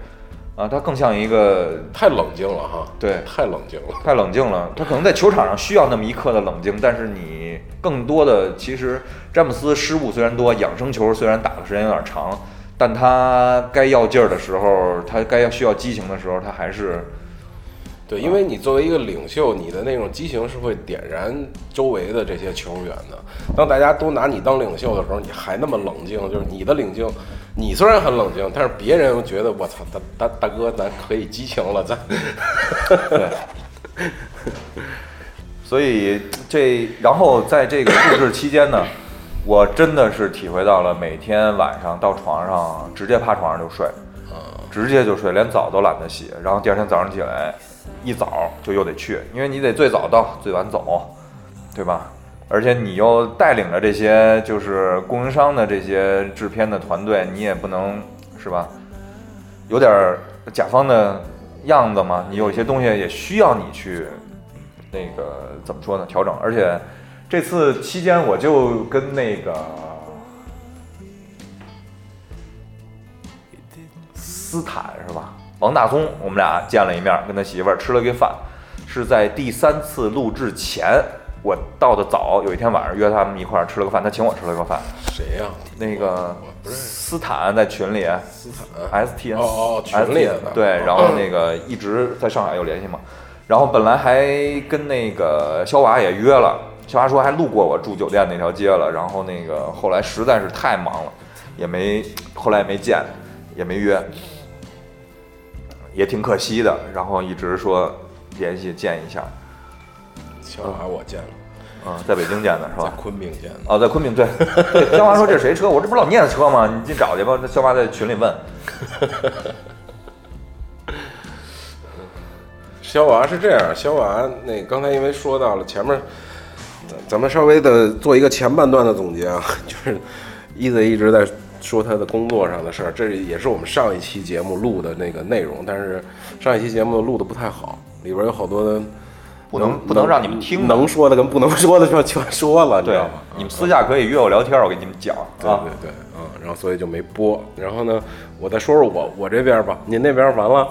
啊，他更像一个太冷静了哈，对太冷静了。太冷静了，他可能在球场上需要那么一刻的冷静，但是你更多的其实詹姆斯失误虽然多，养生球虽然打的时间有点长，但他该要劲儿的时候，他该要需要激情的时候，他还是对，因为你作为一个领袖，你的那种激情是会点燃周围的这些球员的。当大家都拿你当领袖的时候，你还那么冷静，就是你的冷静，你虽然很冷静，但是别人又觉得我操，大大大哥，咱可以激情了，咱对。所以这，然后在这个录制期间呢，我真的是体会到了每天晚上到床上直接趴床上就睡，直接就睡，连澡都懒得洗，然后第二天早上起来一早就又得去，因为你得最早到最晚走，对吧？而且你又带领着这些就是供应商的这些制片的团队，你也不能是吧？有点甲方的样子嘛，你有些东西也需要你去那个怎么说呢？调整。而且这次期间，我就跟那个斯坦是吧？王大松，我们俩见了一面，跟他媳妇儿吃了个饭，是在第三次录制前，我到的早，有一天晚上约他们一块儿吃了个饭，他请我吃了个饭。谁呀、那个斯坦在群里斯坦。S T N 哦哦群里的。对，哦然后那个一直在上海有联系嘛，然后本来还跟那个肖娃也约了，肖娃说还路过我住酒店那条街了，然后那个后来实在是太忙了，也没后来也没见，也没约，也挺可惜的，然后一直说联系见一下，小马我见了，啊，在北京见的是吧在？昆明见的。哦，在昆明，对 对，肖娃说这是谁车？我这不是老聂的车吗？你进找去吧。那肖娃在群里问，肖娃是这样，肖娃那刚才因为说到了前面，咱咱们稍微的做一个前半段的总结啊，就是伊子一直在说他的工作上的事儿，这也是我们上一期节目录的那个内容，但是上一期节目录的不太好，里边有好多的不能不能让你们听能说的跟不能说的就全说了，你知道吗？，你们私下可以约我聊天，我给你们讲对啊。对对，嗯，然后所以就没播。然后呢，我再说说我我这边吧，您那边完了，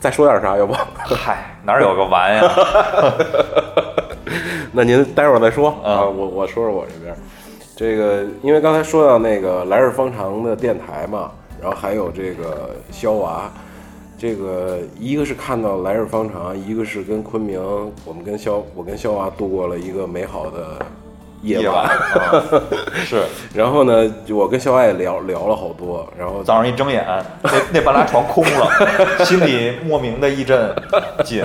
再说点啥要不？嗨，哪儿有个完呀？那您待会儿再说啊啊，我我说说我这边，这个因为刚才说到那个来日方长的电台嘛，然后还有这个肖娃，这个一个是看到来日方长，一个是跟昆明，我们跟肖我跟肖娃度过了一个美好的夜夜晚啊，是。然后呢，我跟肖娃也聊聊了好多，然后早上一睁眼，那那半拉床空了，心里莫名的一阵紧，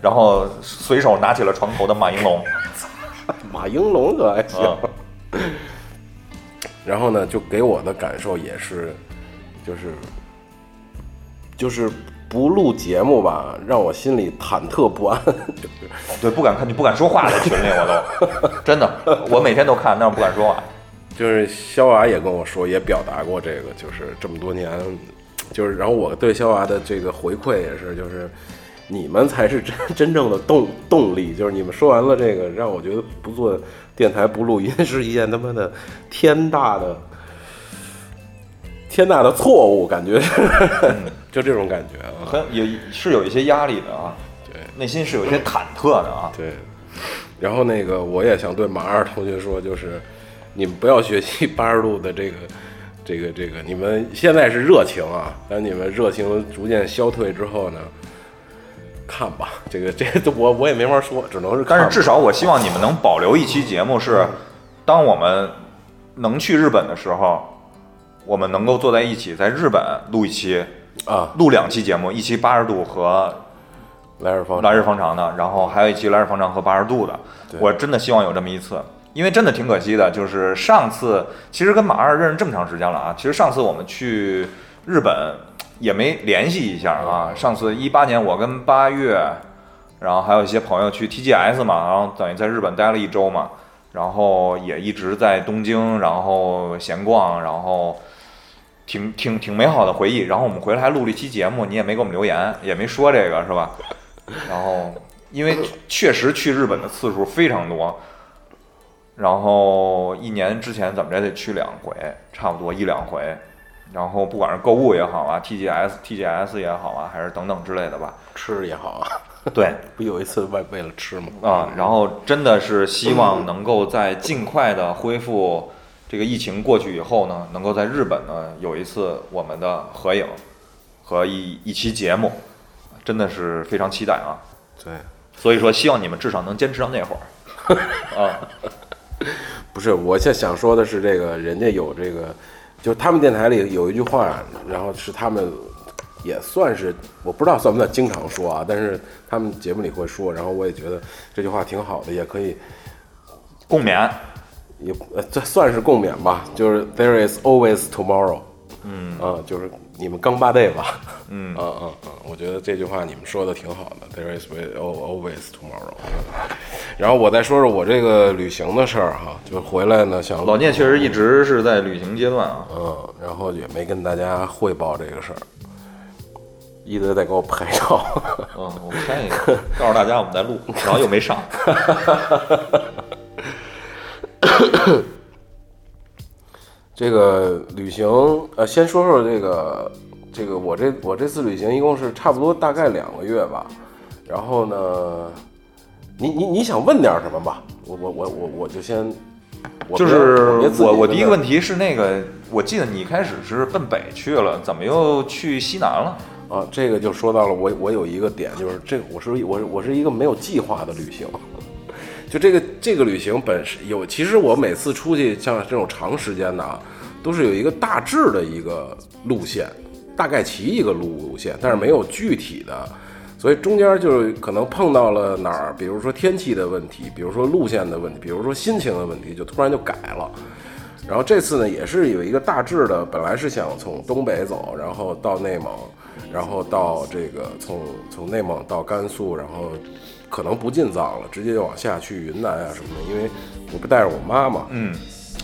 然后随手拿起了床头的马应龙，马应龙可还行。嗯。然后呢，就给我的感受也是，就是就是不录节目吧，让我心里忐忑不安。对，不敢看，你不敢说话在群里，我都 真的，我每天都看，但是不敢说话。就是肖娃也跟我说，也表达过这个，就是这么多年，就是然后我对肖娃的这个回馈也是，就是你们才是真真正的动动力，就是你们说完了这个，让我觉得不做电台不录音是一件他妈的天大的天大的错误，感觉是，就这种感觉啊。很有是有一些压力的啊，对内心是有一些忐忑的啊。对，然后那个我也想对马二同学说，就是你们不要学习八十度的这个这个这个，你们现在是热情啊，当你们热情逐渐消退之后呢，看吧，这个这个我我也没法说，只能是。但是至少我希望你们能保留一期节目，是当我们能去日本的时候，我们能够坐在一起，在日本录一期，啊，录两期节目，一期八十度和来日方来日方长的，然后还有一期来日方长和八十度的。我真的希望有这么一次，因为真的挺可惜的，就是上次其实跟马二认识这么长时间了啊，其实上次我们去日本也没联系一下啊。上次一八年我跟八月，然后还有一些朋友去 TGS 嘛，然后等于在日本待了一周嘛，然后也一直在东京，然后闲逛，然后。挺挺挺美好的回忆，然后我们回来还录了一期节目，你也没给我们留言，也没说这个是吧？然后因为确实去日本的次数非常多，然后一年之前怎么着得去两回，差不多一两回。然后不管是购物也好啊，TGS TGS 也好啊，还是等等之类的吧，吃也好啊，对不有一次为为了吃吗？啊，然后真的是希望能够在尽快的恢复这个疫情过去以后呢，能够在日本呢有一次我们的合影和一一期节目，真的是非常期待啊。对，所以说，希望你们至少能坚持到那会儿 啊。不是，我现在想说的是，这个人家有这个，就是他们电台里有一句话，然后是他们也算是我不知道算不算经常说啊，但是他们节目里会说，然后我也觉得这句话挺好的，也可以共勉，也呃这算是共勉吧，就是 There is always tomorrow，嗯啊，就是你们刚八 day 吧，嗯 啊啊啊，我觉得这句话你们说的挺好的，There is always tomorrow。然后我再说说我这个旅行的事儿哈，就回来呢想老聂确实一直是在旅行阶段啊。嗯，然后也没跟大家汇报这个事儿，一直在给我拍照。嗯，我拍一个，告诉大家我们在录，然后又没上。这个旅行，呃，先说说这个，这个我这我这次旅行一共是差不多大概两个月吧。然后呢，你你你想问点什么吧？我我我我我就先，我就是我我第一个问问题是那个，我记得你一开始是奔北去了，怎么又去西南了？啊，这个就说到了我我有一个点，就是这个我是我是我是一个没有计划的旅行，就这个这个旅行本身有，其实我每次出去像这种长时间的啊，都是有一个大致的一个路线，大概骑一个路路线，但是没有具体的，所以中间就是可能碰到了哪儿，比如说天气的问题，比如说路线的问题，比如说心情的问题，就突然就改了。然后这次呢，也是有一个大致的，本来是想从东北走，然后到内蒙，然后到这个从从内蒙到甘肃，然后可能不进藏了，直接就往下去云南啊什么的，因为我不带着我妈嘛，嗯，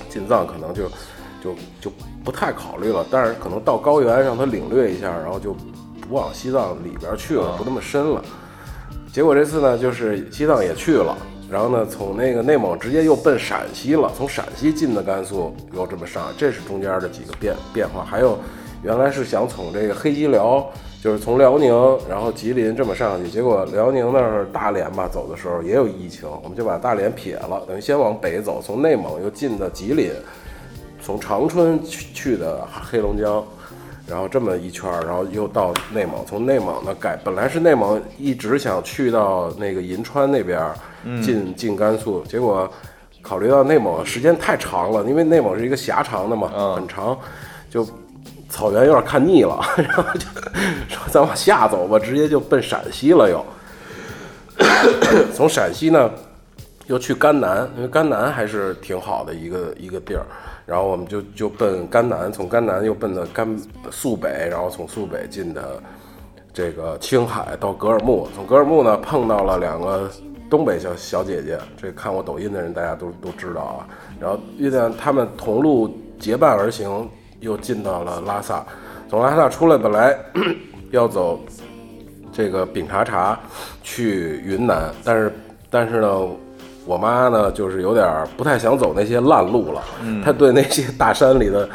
进藏可能就就就不太考虑了，但是可能到高原让他领略一下，然后就不往西藏里边去了，不那么深了。结果这次呢，就是西藏也去了，然后呢，从那个内蒙直接又奔陕西了，从陕西进的甘肃，又这么上，这是中间的几个变变化。还有，原来是想从这个黑吉辽，就是从辽宁，然后吉林这么上去，结果辽宁那儿大连吧，走的时候也有疫情，我们就把大连撇了，等于先往北走，从内蒙又进的吉林，从长春去去的黑龙江。然后这么一圈儿，然后又到内蒙，从内蒙呢改，本来是内蒙一直想去到那个银川那边儿进进甘肃，结果考虑到内蒙时间太长了，因为内蒙是一个狭长的嘛，嗯很长，就草原有点看腻了，然后就说咱往下走吧，直接就奔陕西了又。从陕西呢又去甘南，因为甘南还是挺好的一个一个地儿，然后我们就就奔甘南，从甘南又奔的甘肃北，然后从肃北进的这个青海到格尔木，从格尔木呢碰到了两个东北小小姐姐，这看我抖音的人大家都都知道啊，然后遇见他们同路结伴而行，又进到了拉萨，从拉萨出来本来 要走这个丙察察去云南，但是但是呢，我妈呢就是有点儿不太想走那些烂路了，她对那些大山里的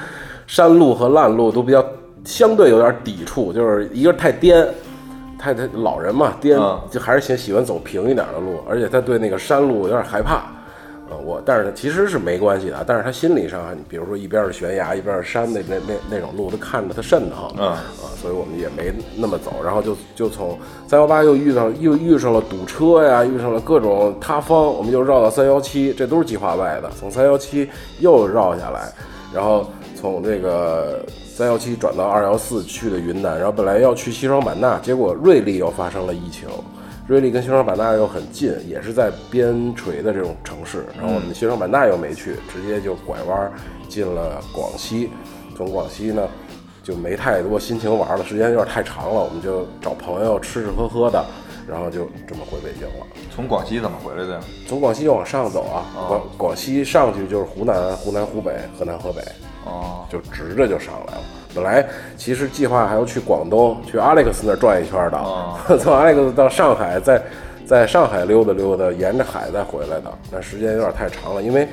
山路和烂路都比较相对有点抵触，就是一个太颠，太太老人嘛颠嗯。就还是喜喜欢走平一点的路，而且她对那个山路有点害怕。呃，我但是其实是没关系的，但是他心理上，你比如说一边是悬崖，一边是山那那那那种路，他看着他瘆得慌，嗯啊，所以我们也没那么走，然后就就从三幺八又遇到又遇上了堵车呀，遇上了各种塌方，我们就绕到三幺七，这都是计划外的，从三幺七又绕下来，然后从这个三幺七转到二幺四去的云南，然后本来要去西双版纳，结果瑞丽又发生了疫情。瑞丽跟西双版纳又很近，也是在边陲的这种城市，然后我们西双版纳又没去，直接就拐弯进了广西。从广西呢，就没太多心情玩了，时间有点太长了，我们就找朋友吃吃喝喝的，然后就这么回北京了。从广西怎么回来的呀？从广西往上走啊，广广西上去就是湖南、湖南、湖北、河南、河北，哦，就直着就上来了。本来其实计划还要去广东，去 Alex 那儿转一圈的，哦 从 Alex 到上海，在在上海溜达溜达，沿着海再回来的。那时间有点太长了，因为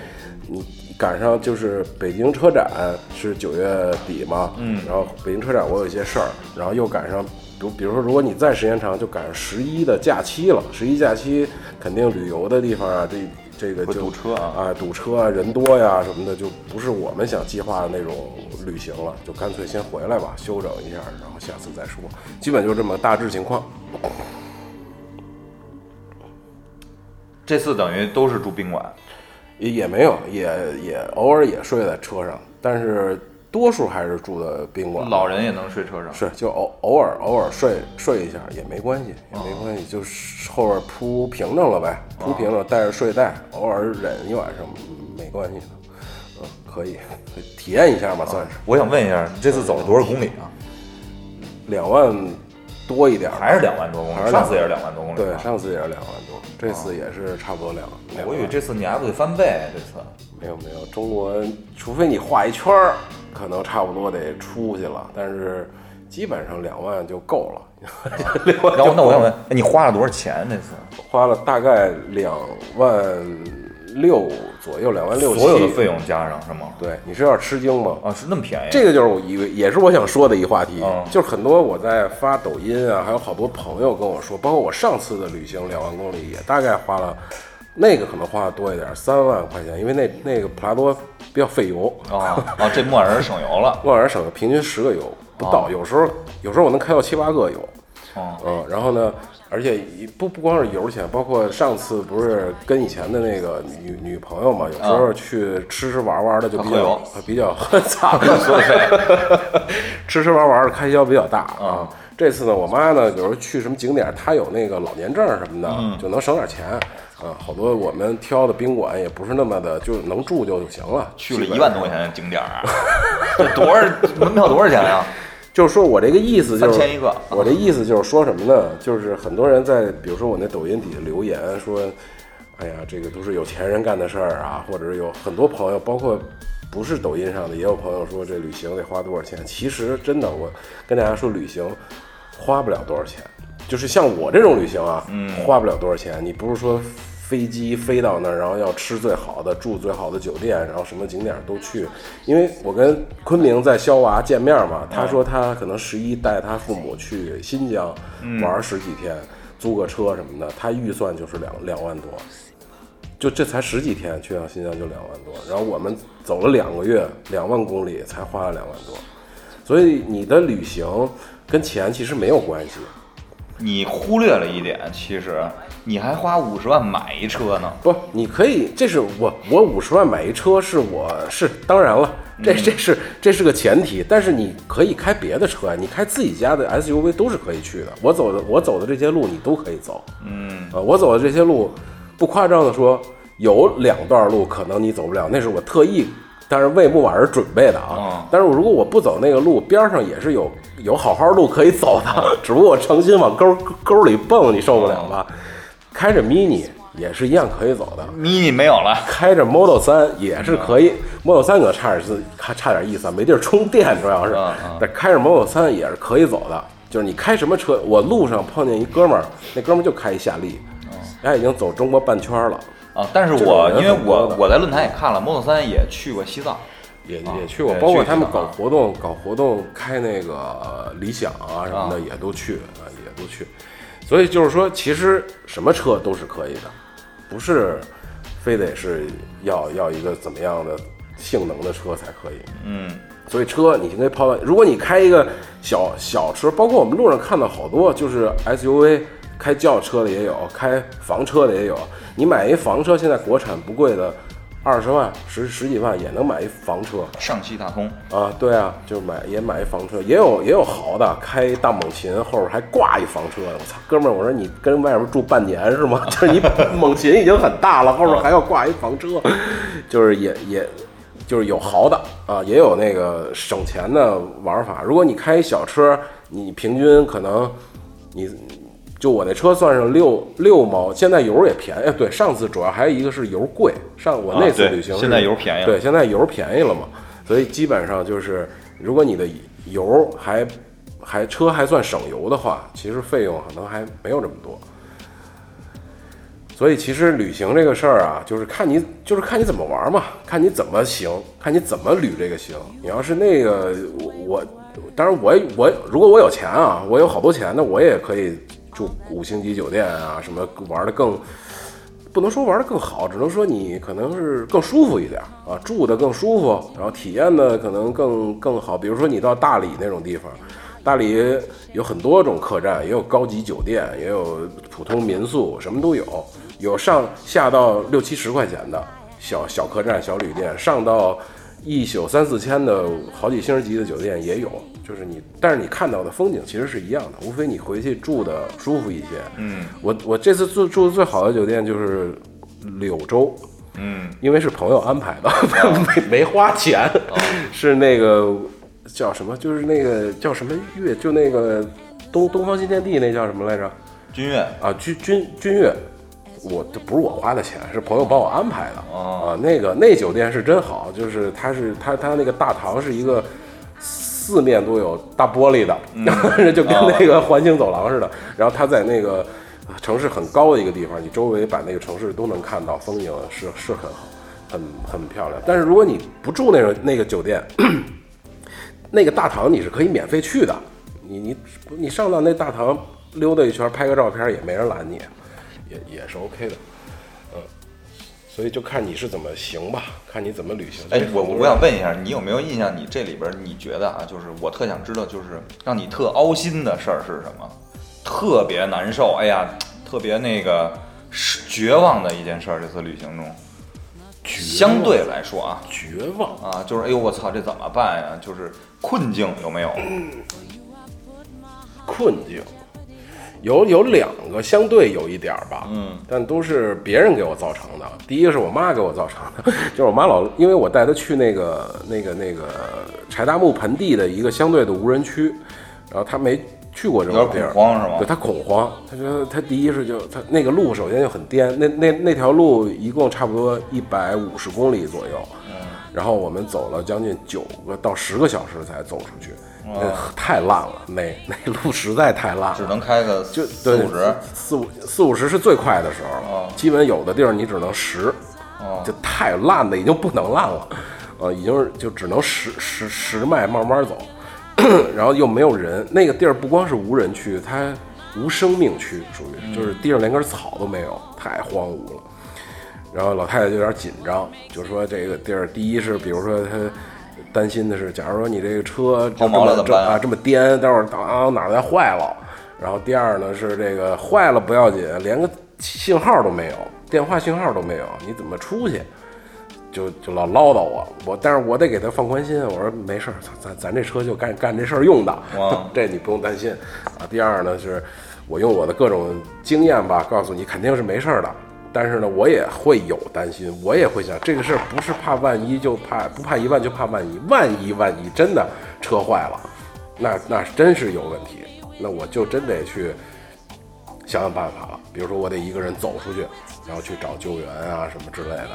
你赶上就是北京车展是九月底嘛，嗯，然后北京车展我有一些事儿，然后又赶上。比如，比如说，如果你再时间长，就赶上十一的假期了。十一假期肯定旅游的地方啊，这这个就堵车啊啊，堵车啊，人多呀什么的，就不是我们想计划的那种旅行了，就干脆先回来吧，休整一下，然后下次再说。基本就这么大致情况。这次等于都是住宾馆，也也没有，也也偶尔也睡在车上，但是多数还是住的宾馆。老人也能睡车上。是就偶偶尔偶尔睡睡一下也没关系，也没关系，就是后边铺平整了呗，铺平整带着睡袋，偶尔忍一晚上没关系的，嗯，可以体验一下嘛，算是我想问一下，你这次走了多少公里啊？两万多一点，还是两万多公里？上次也是两万多公里。对，上次也是两万多，这次也是差不多两。两万我以为这次你还不得翻倍？这次没有没有，中国除非你画一圈儿，可能差不多得出去了，但是基本上两万就够了。然后那我想问，哎你花了多少钱这次？花了大概两万六左右，两万六七。所有的费用加上是吗？对，你是有点吃惊吗？啊，是那么便宜？这个就是我以为也是我想说的一话题，嗯就是很多我在发抖音啊，还有好多朋友跟我说，包括我上次的旅行两万公里也大概花了，那个可能花的多一点，三万块钱，因为那那个普拉多比较费油，啊哦，这木耳省油了。往上省了平均十个油不到，有时候有时候我能开到七八个油，哦。嗯，然后呢，而且一不不光是油钱，包括上次不是跟以前的那个女女朋友嘛，有时候去吃吃玩玩的就比较比较操，吃吃玩玩的开销比较大啊。这次呢，我妈呢，有时候去什么景点，她有那个老年证什么的，就能省点钱啊。好多我们挑的宾馆也不是那么的，就能住就行了。去了一万多块钱的景点儿啊，这多少门票多少钱呀？就是说我这个意思就是，一个我这意思就是说什么呢？就是很多人在，比如说我那抖音底下留言说，哎呀，这个都是有钱人干的事儿啊，或者是有很多朋友，包括不是抖音上的，也有朋友说这旅行得花多少钱。其实真的，我跟大家说，旅行花不了多少钱，就是像我这种旅行啊，嗯花不了多少钱。你不是说飞机飞到那儿，然后要吃最好的，住最好的酒店，然后什么景点都去。因为我跟昆明在肖娃见面嘛，他说他可能十一带他父母去新疆玩十几天，租个车什么的，他预算就是两两万多。就这才十几天，去趟新疆就两万多，然后我们走了两个月，两万公里才花了两万多，所以你的旅行跟钱其实没有关系。你忽略了一点，其实你还花五十万买一车呢。不，你可以，这是我我五十万买一车，是我是当然了，这这是这是个前提，但是你可以开别的车呀，你开自己家的 SUV 都是可以去的。我走的我走的这些路你都可以走，嗯，啊，我走的这些路，不夸张的说，有两段路可能你走不了，那是我特意，但是为木马人准备的啊。嗯但是如果我不走那个路，边上也是有有好好路可以走的，只不过我诚心往沟沟里蹦，你受不了吧？开着 mini 也是一样可以走的。mini 没有了，开着 Model 三也是可以，Model 三可差点是差差点意思，啊，没地儿充电，主要是。但开着 Model 三也是可以走的，就是你开什么车，我路上碰见一哥们儿，那哥们儿就开一夏利，人家已经走中国半圈了，啊，但是我因为我我在论坛也看了，Model 三也去过西藏，也啊也去过，包括他们搞活动搞活动开那个呃理想啊什么的啊也都去啊也都去，所以就是说，其实什么车都是可以的，不是非得是要要一个怎么样的性能的车才可以。嗯，所以车你应该抛到，如果你开一个小小车，包括我们路上看到好多就是 SUV，开轿车的也有，开房车的也有。你买一房车，现在国产不贵的，二十万、十十几万也能买一房车上汽大通，啊。对啊，就买也买一房车，也有也有豪的，开大猛禽后边还挂一房车的。我操，哥们儿，我说你跟外边住半年是吗？就是你猛禽已经很大了，后边还要挂一房车，就是也也。就是有豪的啊，也有那个省钱的玩法。如果你开一小车，你平均可能你就我那车算上六六毛，现在油也便宜。哎对，上次主要还有一个是油贵，上我那次旅行是、现在油便宜了对，现在油便宜了嘛，所以基本上就是如果你的油还还车还算省油的话，其实费用可能还没有这么多。所以其实旅行这个事儿啊，就是看你就是看你怎么玩嘛，看你怎么行，看你怎么旅这个行。你要是那个我我，当然我我如果我有钱啊，我有好多钱，那我也可以住五星级酒店啊，什么玩的更不能说玩的更好，只能说你可能是更舒服一点啊，住的更舒服，然后体验的可能更更好。比如说你到大理那种地方，大理有很多种客栈，也有高级酒店，也有普通民宿，什么都有。有上下到六七十块钱的小小客栈、小旅店，上到一宿三四千的好几星级的酒店也有。就是你，但是你看到的风景其实是一样的，无非你回去住的舒服一些。嗯我我这次住住的最好的酒店就是柳州，嗯，因为是朋友安排的，没没花钱，是那个叫什么？就是那个叫什么乐？就那个东东方新天地那叫什么来着？君悦啊，君君君悦，我这不是我花的钱，是朋友帮我安排的、哦啊。那个那酒店是真好，就是它是它它那个大堂是一个四面都有大玻璃的，就跟那个环形走廊似的。然后它在那个城市很高的一个地方，你周围把那个城市都能看到，风景是是很好，很很漂亮。但是如果你不住那种那个酒店，那个大堂你是可以免费去的，你你你上到那大堂溜达一圈，拍个照片也没人拦你，也也是 OK 的，嗯，所以就看你是怎么行吧，看你怎么旅行。哎我我想问一下，你有没有印象？你这里边你觉得啊，就是我特想知道，就是让你特凹心的事儿是什么？特别难受，哎呀，特别那个是绝望的一件事儿。这次旅行中，相对来说啊绝望，啊，就是哎呦我操，这怎么办呀？就是困境有没有？困境有有两个相对有一点儿吧，嗯，但都是别人给我造成的。第一个是我妈给我造成的，就是我妈老因为我带她去那个那个那个柴达木盆地的一个相对的无人区，然后她没去过这种地儿，恐慌是吗对？她恐慌，她觉得她第一是就她那个路首先就很颠，那那那条路一共差不多一百五十公里左右，然后我们走了将近九个到十个小时才走出去，那太烂了，那那路实在太烂了，只能开个就四五十，四五四五十是最快的时候了，哦基本有的地儿你只能十，哦就太烂的已经不能烂了，呃，已经就只能十十十迈慢慢走，然后又没有人，那个地儿不光是无人区，它无生命区，属于就是地上连根草都没有，太荒芜了。然后老太太就有点紧张，就说这个地儿，第一是比如说她担心的是，假如说你这个车就这么办么这啊这么颠，待会儿当哪儿再坏了。然后第二呢是这个坏了不要紧，连个信号都没有，电话信号都没有，你怎么出去？就就老唠叨我，我但是我得给他放宽心，我说没事儿，咱咱这车就干干这事儿用的，这你不用担心啊。第二呢是，我用我的各种经验吧，告诉你肯定是没事儿的，但是呢我也会有担心，我也会想这个事儿不是怕万一就怕不怕一万就怕万一，万一万一真的车坏了，那那真是有问题，那我就真得去想想办法了。比如说，我得一个人走出去，然后去找救援啊什么之类的，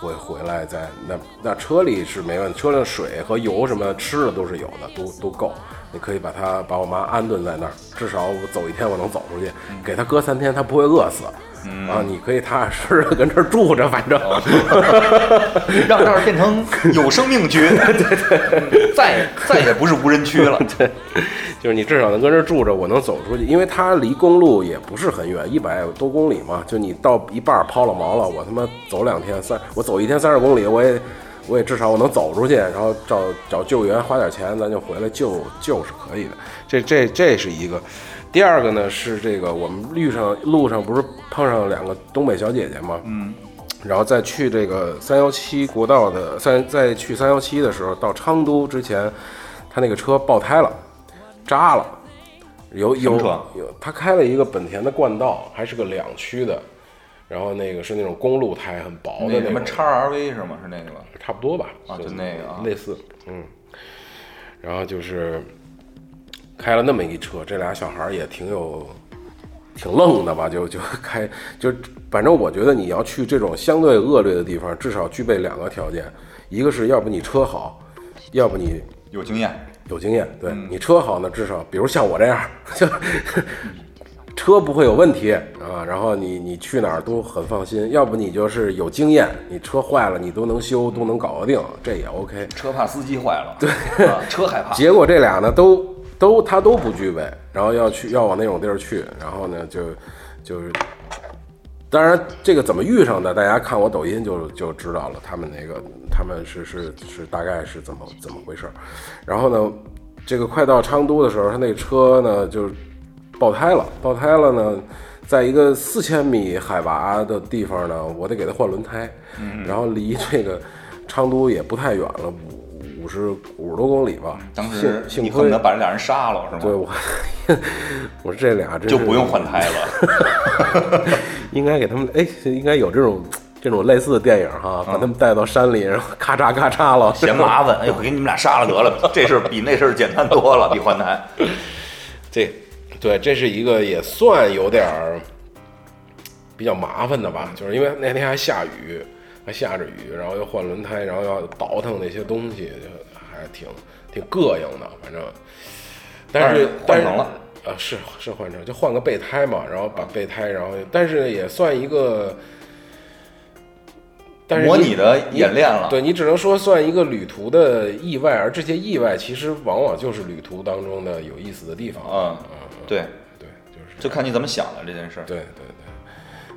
回回来再那那车里是没问题，车上水和油什么吃的都是有的，都都够。你可以把他把我妈安顿在那儿，至少我走一天我能走出去，给他搁三天他不会饿死。啊，你可以踏踏实实跟这儿住着，反正。让这儿变成有生命区，对对，再再也不是无人区了。对，就是你至少能跟这儿住着，我能走出去，因为它离公路也不是很远，一百多公里嘛。就你到一半儿抛了锚了，我他妈走两天三，我走一天三十公里，我也我也至少我能走出去，然后找找救援，花点钱，咱就回来救救是可以的。这这这是一个。第二个呢是这个，我们遇上路上不是碰上两个东北小姐姐吗？嗯，然后再去这个三幺七国道的三，再去三幺七的时候，到昌都之前，他那个车爆胎了，扎了，有有有，他开了一个本田的冠道，还是个两驱的，然后那个是那种公路胎，很薄的那什么叉 RV 是吗？是那个吧？差不多吧？啊就那个啊类似，嗯。然后就是开了那么一车，这俩小孩儿也挺有挺愣的吧？就就开就，反正我觉得你要去这种相对恶劣的地方，至少具备两个条件，一个是要不你车好，要不你有经验，有经验。对、嗯你车好呢，至少比如像我这样，就 车不会有问题啊，然后你你去哪儿都很放心。要不你就是有经验，你车坏了你都能修，都能搞得定，这也 OK。车怕司机坏了，对，啊、车害怕。结果这俩呢都都他都不具备，然后要去要往那种地儿去，然后呢就就是，当然这个怎么遇上的，大家看我抖音就就知道了，他们那个他们是是是大概是怎么怎么回事儿，然后呢，这个快到昌都的时候，他那车呢就爆胎了，爆胎了呢。在一个四千米海拔的地方呢，我得给它换轮胎，然后离这个昌都也不太远了，五五十五十多公里吧。当时幸幸亏你恨不得把这俩人杀了是吗？对我，我说这俩真就不用换胎了。应该给他们哎，应该有这种这种类似的电影哈，把他们带到山里，然后咔嚓咔嚓了，嫌麻烦，哎呦，给你们俩杀了得了，这事儿比那事儿简单多了，比换胎。这对，这是一个也算有点儿比较麻烦的吧，就是因为那天还下雨，还下着雨，然后又换轮胎，然后要倒腾那些东西，就还挺挺膈应的，反正。但是但是换成了啊，是是换成，就换个备胎嘛，然后把备胎，然后但是也算一个。但是模拟的演练了对你只能说算一个旅途的意外，而这些意外其实往往就是旅途当中的有意思的地方。嗯，对，对，就是就看你怎么想了这件事儿。对对对。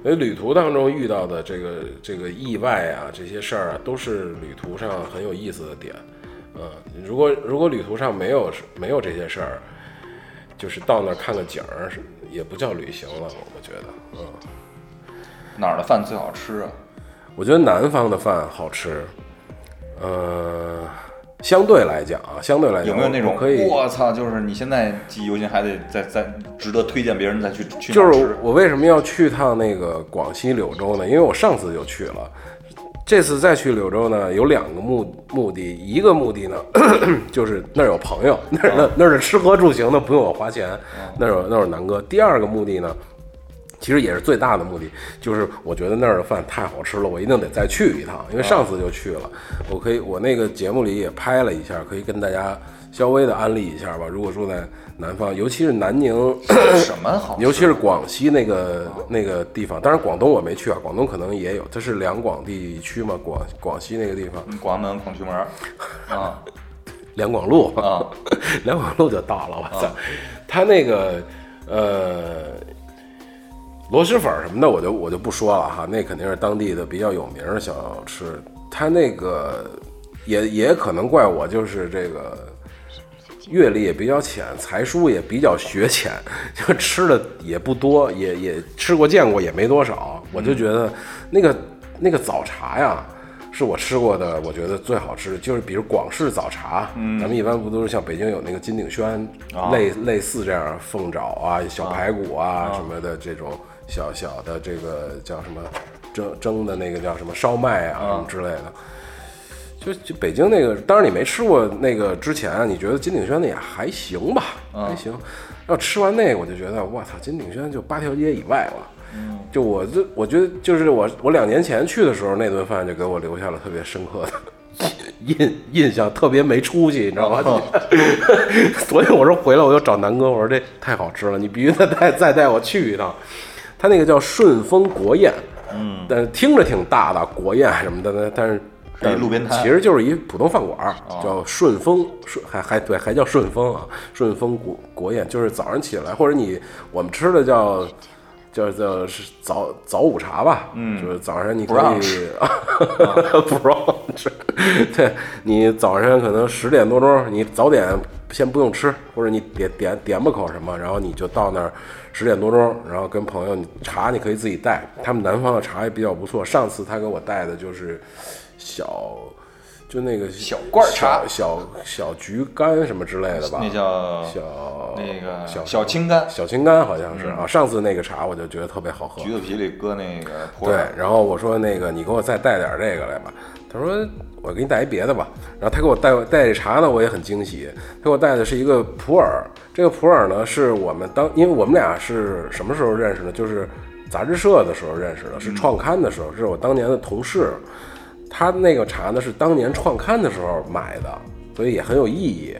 所以旅途当中遇到的这个这个意外啊，这些事儿啊，都是旅途上很有意思的点。嗯，如果如果旅途上没有没有这些事儿，就是到那儿看个景儿，是也不叫旅行了，我觉得。嗯，哪儿的饭最好吃啊？我觉得南方的饭好吃。呃，相对来讲啊，相对来讲，有没有那种可以？我操，就是你现在记忆犹新，还得再再值得推荐别人再去去哪就是？我为什么要去趟那个广西柳州呢？因为我上次就去了，这次再去柳州呢，有两个目目的，一个目的呢，就是那儿有朋友，那儿那那儿的吃喝住行的不用我花钱，那儿有那儿有南哥。第二个目的呢，其实也是最大的目的，就是我觉得那儿的饭太好吃了，我一定得再去一趟，因为上次就去了。我可以，我那个节目里也拍了一下，可以跟大家稍微的安利一下吧。如果住在南方，尤其是南宁。什么好吃？尤其是广西那个那个地方，当然广东我没去啊，广东可能也有，这是两广地区嘛，广广西那个地方，嗯广门孔渠门儿啊两广路啊，两广路就到了，我操！他那个呃螺蛳粉儿什么的，我就我就不说了哈，那肯定是当地的比较有名的小吃。它那个也也可能怪我，就是这个阅历也比较浅，才疏也比较学浅，就吃的也不多，也也吃过见过也没多少。我就觉得那个那个早茶呀，是我吃过的，我觉得最好吃的，就是比如广式早茶，咱们一般不都是像北京有那个金鼎轩，类类似这样凤爪啊、小排骨啊什么的这种小小的这个叫什么蒸蒸的那个叫什么烧麦啊什么之类的。就就北京那个，当然你没吃过那个之前啊，你觉得金鼎轩那也还行吧，还行。要吃完那个，我就觉得我操，金鼎轩就八条街以外了。就我这，我觉得就是我我两年前去的时候，那顿饭就给我留下了特别深刻的 印印象，特别没出息，你知道吗？所以我说回来我就找南哥，我说这太好吃了，你必须再带再带我去一趟。它那个叫顺丰国宴，嗯，但是听着挺大的国宴什么的，但但是但路边摊。哦其实就是一普通饭馆儿，叫顺丰顺还还对还叫顺丰啊，顺丰国国宴就是早上起来或者你我们吃的叫。叫叫是早早午茶吧，嗯，就是早上你可以吃不让吃，对你早上可能十点多钟，你早点先不用吃，或者你点点点吧口什么，然后你就到那儿十点多钟，然后跟朋友你茶你可以自己带，他们南方的茶也比较不错。上次他给我带的就是小，就那个小罐儿茶小小小橘干什么之类的吧，那叫小那个小小青柑，小青柑好像是啊。上次那个茶我就觉得特别好喝，橘子皮里搁那个普对，，然后我说那个你给我再带点这个来吧。他说我给你带一别的吧。然后他给我带带这茶呢，我也很惊喜。他给我带的是一个普洱，这个普洱呢是我们当，因为我们俩是什么时候认识的？就是杂志社的时候认识的，是创刊的时候，这是我当年的同事。他那个茶呢是当年创刊的时候买的，所以也很有意义。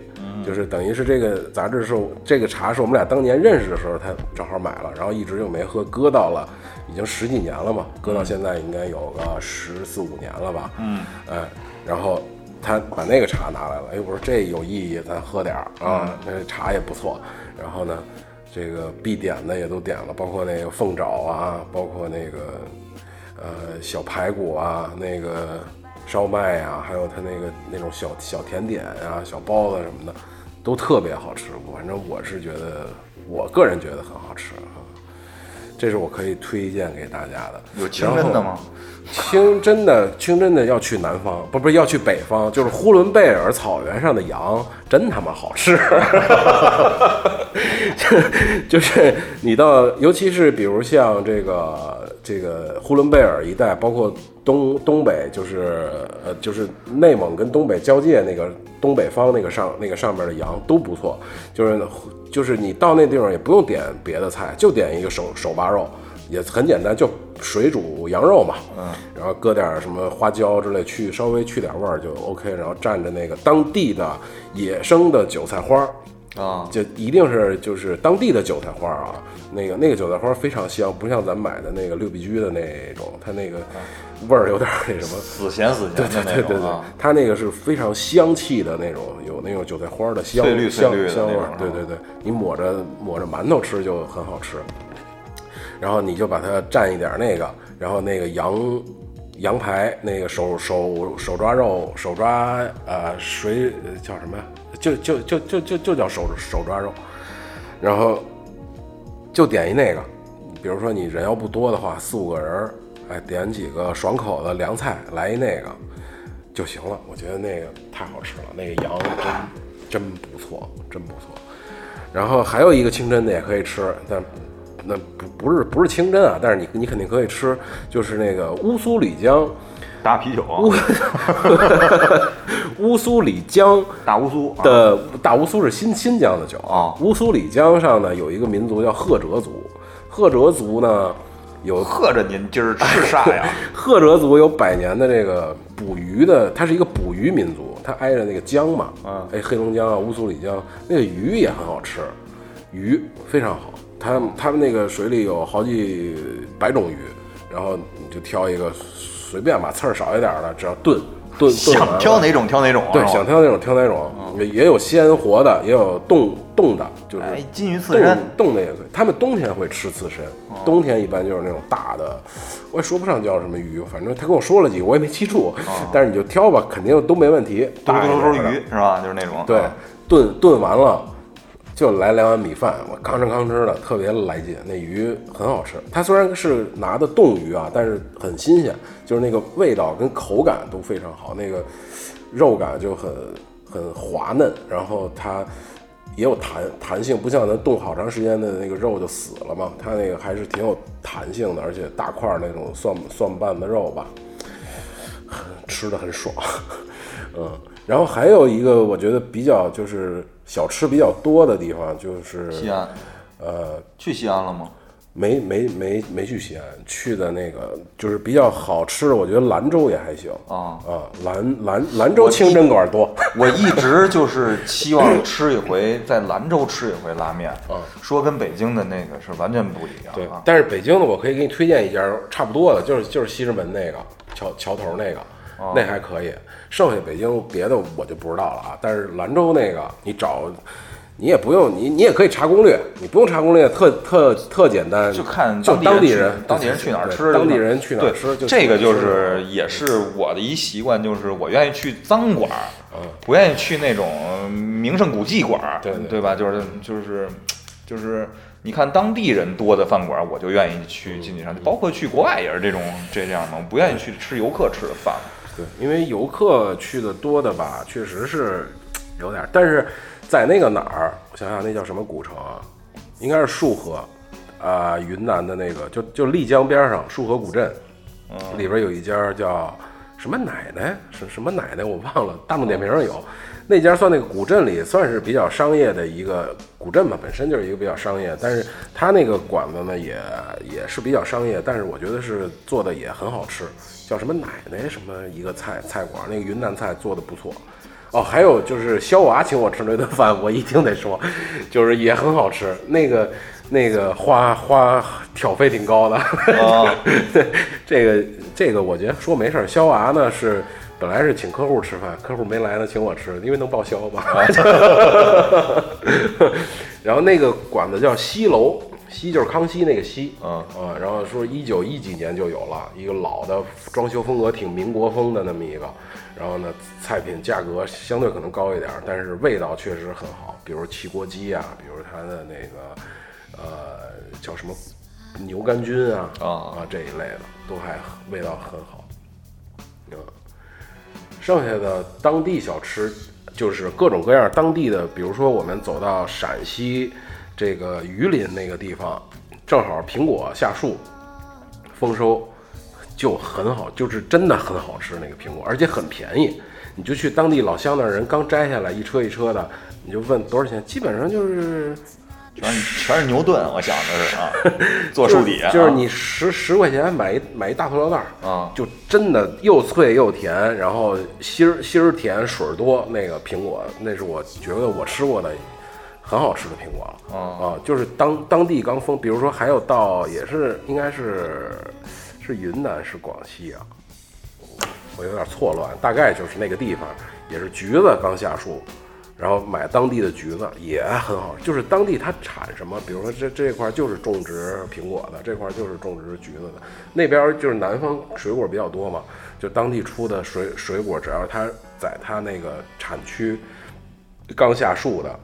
就是等于是这个杂志是这个茶是我们俩当年认识的时候，他正好买了，然后一直就没喝，搁到了已经十几年了嘛，搁到现在应该有个十四五年了吧。嗯，哎，然后他把那个茶拿来了，哎，我说这有意义，咱喝点儿啊，那茶也不错。然后呢，这个必点的也都点了，包括那个凤爪啊，包括那个呃小排骨啊，那个烧麦呀、还有他那个那种小小甜点啊、小包子什么的，都特别好吃。反正我是觉得，我个人觉得很好吃啊。这是我可以推荐给大家的。有清真的吗？清真的，清真的要去南方，不不是要去北方，就是呼伦贝尔草原上的羊真他妈好吃。就是你到，尤其是比如像这个这个呼伦贝尔一带，包括东东北，就是呃就是内蒙跟东北交界那个东北方那个上那个上面的羊都不错，就是就是你到那地方也不用点别的菜，就点一个手手扒肉。也很简单，就水煮羊肉嘛，嗯，然后搁点什么花椒之类，去稍微去点味儿就 OK，然后蘸着那个当地的野生的韭菜花儿，啊，就一定是就是当地的韭菜花儿啊，那个那个韭菜花儿非常香，不像咱买的那个六必居的那种，它那个味儿有点儿那什么。死咸死对咸的那对对对对种啊，，它那个是非常香气的那种，有那种韭菜花的香翠绿绿的香味儿对对对，你抹着抹着馒头吃就很好吃。然后你就把它蘸一点那个，然后那个羊羊排那个手手手抓肉手抓呃水呃叫什么呀？就就就就就就叫手手抓肉，然后就点一那个，比如说你人要不多的话，四五个人儿，哎，点几个爽口的凉菜，来一那个就行了。我觉得那个太好吃了，那个羊真真不错，真不错。然后还有一个清真的也可以吃，但那不不是不是清真啊，但是你你肯定可以吃，就是那个乌苏里江，大啤酒，乌 苏里江大乌苏啊。的大乌苏是新新疆的酒啊。乌苏里江上呢有一个民族叫赫哲族，赫哲族呢有赫着您今儿吃啥呀？赫哲族有百年的这个捕鱼的，它是一个捕鱼民族，它挨着那个江嘛，啊。哎，黑龙江啊，乌苏里江那个鱼也很好吃，鱼非常好，他们他们那个水里有好几百种鱼，然后你就挑一个随便吧，刺儿少一点的，只要炖炖炖想挑哪种挑哪种啊，对，想挑哪种挑哪种，也也有鲜活的，也有冻冻的，就是哎，金鱼刺冻身，冻的也可以。他们冬天会吃刺身，哦冬天一般就是那种大的，我也说不上叫什么鱼，反正他跟我说了几个，我也没记住。但是你就挑吧，肯定都没问题。大一嘟嘟鱼是吧？就是那种对啊，炖炖完了就来两碗米饭，我吭哧吭哧的，特别来劲。那鱼很好吃，它虽然是拿的冻鱼啊，但是很新鲜，就是那个味道跟口感都非常好，那个肉感就很很滑嫩，然后它也有弹弹性，不像咱冻好长时间的那个肉就死了嘛，它那个还是挺有弹性的，而且大块那种蒜蒜瓣子肉吧，吃的很爽，嗯，然后还有一个我觉得比较就是小吃比较多的地方，就是西安呃去西安了吗？没没没没去西安，去的那个就是比较好吃的，我觉得兰州也还行啊啊，兰兰兰州清真馆多。我一直就是期望吃一回在兰州吃一回拉面，啊说跟北京的那个是完全不一样对啊，。但是北京的我可以给你推荐一家差不多的，就是就是西直门那个桥桥头那个，哦那还可以。剩下北京别的我就不知道了啊。但是兰州那个你找，你也不用你你也可以查攻略，你不用查攻略，特特特简单，就看就当地人当地人去哪儿吃，当地人去哪儿吃，就这个就是也是我的一习惯，就是我愿意去脏馆儿，嗯不愿意去那种名胜古迹馆儿，对对对吧？就是就是就是，你看当地人多的饭馆儿，我就愿意去进去上去，包括去国外也是这种这这样的，我不愿意去吃游客吃的饭。对，因为游客去的多的吧，确实是有点儿。但是在那个哪儿，我想想那叫什么古城啊？应该是束河，啊、云南的那个，就就丽江边上束河古镇，里边有一家叫什么奶奶，什什么奶奶我忘了，大众点评上有。那家算那个古镇里算是比较商业的一个古镇吧，本身就是一个比较商业，但是它那个馆子呢也也是比较商业，但是我觉得是做的也很好吃，叫什么奶奶什么一个菜菜馆，那个云南菜做的不错。哦，还有就是肖娃请我吃那顿饭，我一定得说，就是也很好吃。那个那个花花挑费挺高的，哦 对，这个这个我觉得说没事儿。肖娃呢是本来是请客户吃饭，客户没来呢，请我吃，因为能报销嘛。然后那个馆子叫西楼，西就是康熙那个西，嗯啊，然后说一九一几年就有了一个老的装修风格挺民国风的那么一个，然后呢菜品价格相对可能高一点儿，但是味道确实很好，比如汽锅鸡啊，比如它的那个呃叫什么牛肝菌啊啊。啊这一类的都还味道很好，嗯，剩下的当地小吃就是各种各样当地的，比如说我们走到陕西这个榆林那个地方，正好苹果下树，丰收，就很好，就是真的很好吃那个苹果，而且很便宜。你就去当地老乡那儿人刚摘下来一车一车的，你就问多少钱，基本上就是全是全是牛顿，我想的是啊，做树底下啊就是你十十块钱买一买一大塑料袋儿啊就真的又脆又甜，然后芯儿芯儿甜水儿多，那个苹果那是我觉得我吃过的很好吃的苹果了啊啊，就是当当地刚封，比如说还有到也是应该是是云南是广西啊，我有点错乱，大概就是那个地方，也是橘子刚下树，然后买当地的橘子也很好，就是当地它产什么，比如说这这块就是种植苹果的，这块就是种植橘子的，那边就是南方水果比较多嘛，就当地出的水水果，只要它在它那个产区刚下树的，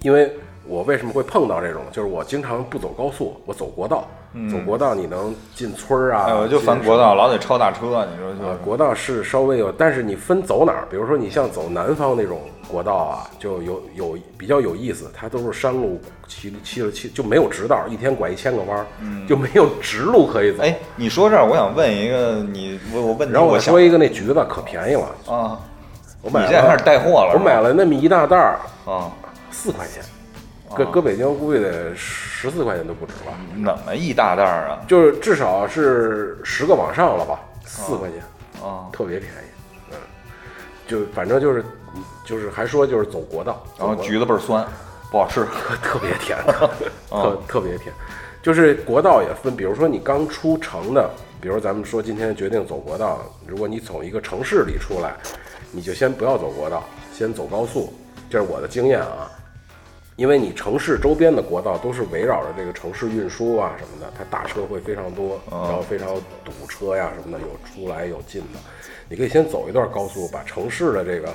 因为我为什么会碰到这种，就是我经常不走高速，我走国道，走国道你能进村儿啊，哎，我就烦国道，老得超大车，你说就。啊，国道是稍微有，但是你分走哪儿，比如说你像走南方那种国道啊，就有有比较有意思，它都是山路骑骑了骑就没有直道，一天拐一千个弯儿，就没有直路可以走。嗯哎，你说这儿，我想问一个你，我我问你，然后我说一个，那橘子可便宜了，啊，我买了，你现在开始带货了我买了那么一大袋儿，啊，四块钱，搁搁北京估计得十四块钱都不止吧，怎么一大袋儿啊？就是至少是十个往上了吧，四块钱。啊，特别便宜，嗯，就反正就是就是还说就是走国道，然后橘子倍儿酸，不好吃。特别甜，特特别甜，就是国道也分，比如说你刚出城的，比如咱们说今天决定走国道，如果你从一个城市里出来，你就先不要走国道，先走高速，这是我的经验啊。因为你城市周边的国道都是围绕着这个城市运输啊什么的，它大车会非常多，然后非常堵车呀什么的，有出来有进的。你可以先走一段高速，把城市的这个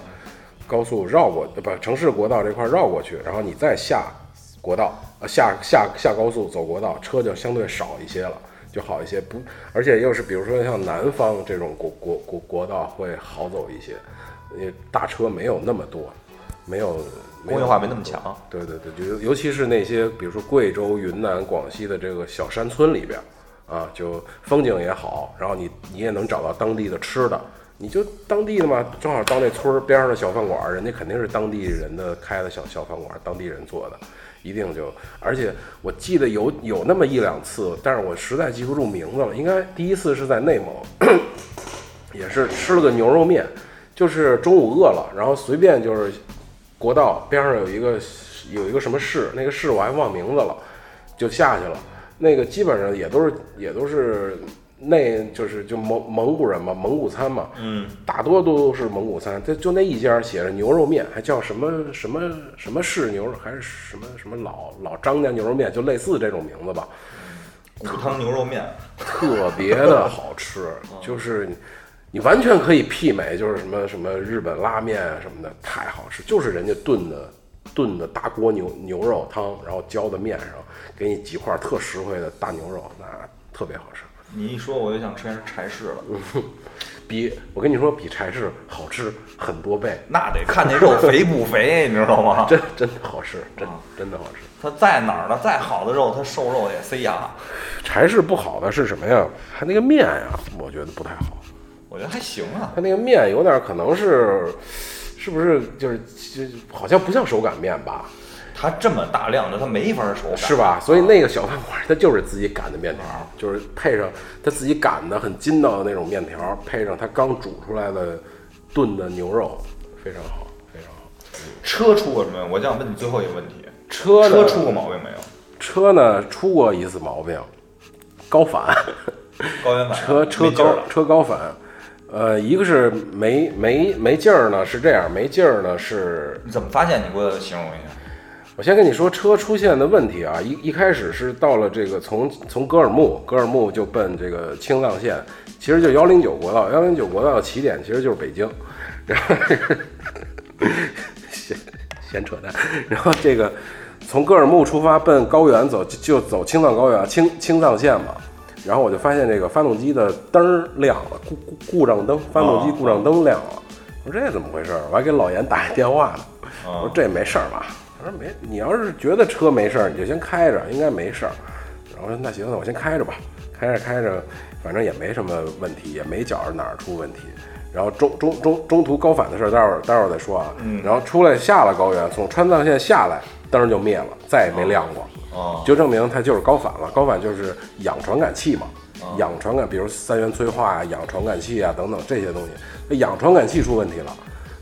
高速绕过，把城市国道这块绕过去，然后你再下国道，呃下下下高速走国道，车就相对少一些了，就好一些。不，而且又是比如说像南方这种国国国国道会好走一些，因为大车没有那么多，没有工业化没那么强。对对对，就尤尤其是那些比如说贵州、云南、广西的这个小山村里边，啊，就风景也好，然后你你也能找到当地的吃的，你就当地的嘛，正好到那村儿边上的小饭馆儿，人家肯定是当地人的开的小小饭馆儿，当地人做的，一定就，而且我记得有有那么一两次，但是我实在记不住名字了。应该第一次是在内蒙，也是吃了个牛肉面，就是中午饿了，然后随便就是国道边上有一个有一个什么市，那个市我还忘名字了，就下去了。那个基本上也都是也都是那就是就蒙蒙古人嘛，蒙古餐嘛，嗯，大多都是蒙古餐。就就那一家写着牛肉面，还叫什么什么什么市牛肉，还是什么什么老老张家牛肉面，就类似这种名字吧。骨汤牛肉面，特别的好吃，就是你你完全可以媲美，就是什么什么日本拉面啊什么的，太好吃，就是人家炖的炖的大锅牛牛肉汤，然后浇在面上，给你几块特实惠的大牛肉，那特别好吃，你一说我就想吃柴氏了。比我跟你说比柴氏好吃很多倍，那得看那肉肥不肥，你知道吗？真真的好吃，真真的好吃。它在哪儿呢？再好的肉，它瘦肉也塞牙。柴氏不好的是什么呀？它那个面呀，我觉得不太好。我觉得还行啊。它那个面有点可能是，是不是就是就好像不像手擀面吧？它这么大量的，它没法手擀，是吧？所以那个小饭馆它就是自己擀的面条，就是配上他自己擀的很筋道的那种面条，配上他刚煮出来的炖的牛肉，非常好，非常好。车出过什么？我想问你最后一个问题：车呢车出过毛病没有？车呢出过一次毛病，高反，高原反应车车高车高反。呃，一个是没没没劲儿呢，是这样，没劲儿呢是你怎么发现？你给我形容一下。我先跟你说车出现的问题啊，一一开始是到了这个从从格尔木，格尔木就奔这个青藏线，其实就幺零九国道，幺零九国道的起点其实就是北京，然后闲闲扯淡，然后这个从格尔木出发奔高原走，就就走青藏高原青青藏线嘛，然后我就发现这个发动机的灯儿亮了，故故故障灯，发动机故障灯亮了，我说这怎么回事儿？我还给老严打一电话呢。我说这没事儿吧？他说没，你要是觉得车没事儿，你就先开着，应该没事儿。然后说那行，那我先开着吧，开着开着，反正也没什么问题，也没觉着哪儿出问题。然后中中中中途高反的事儿，待会儿待会儿再说啊。然后出来下了高原，从川藏线下来，灯儿就灭了，再也没亮过。哦就证明它就是高反了。高反就是氧传感器嘛，氧传感，比如三元催化啊、氧传感器啊等等这些东西，那氧传感器出问题了，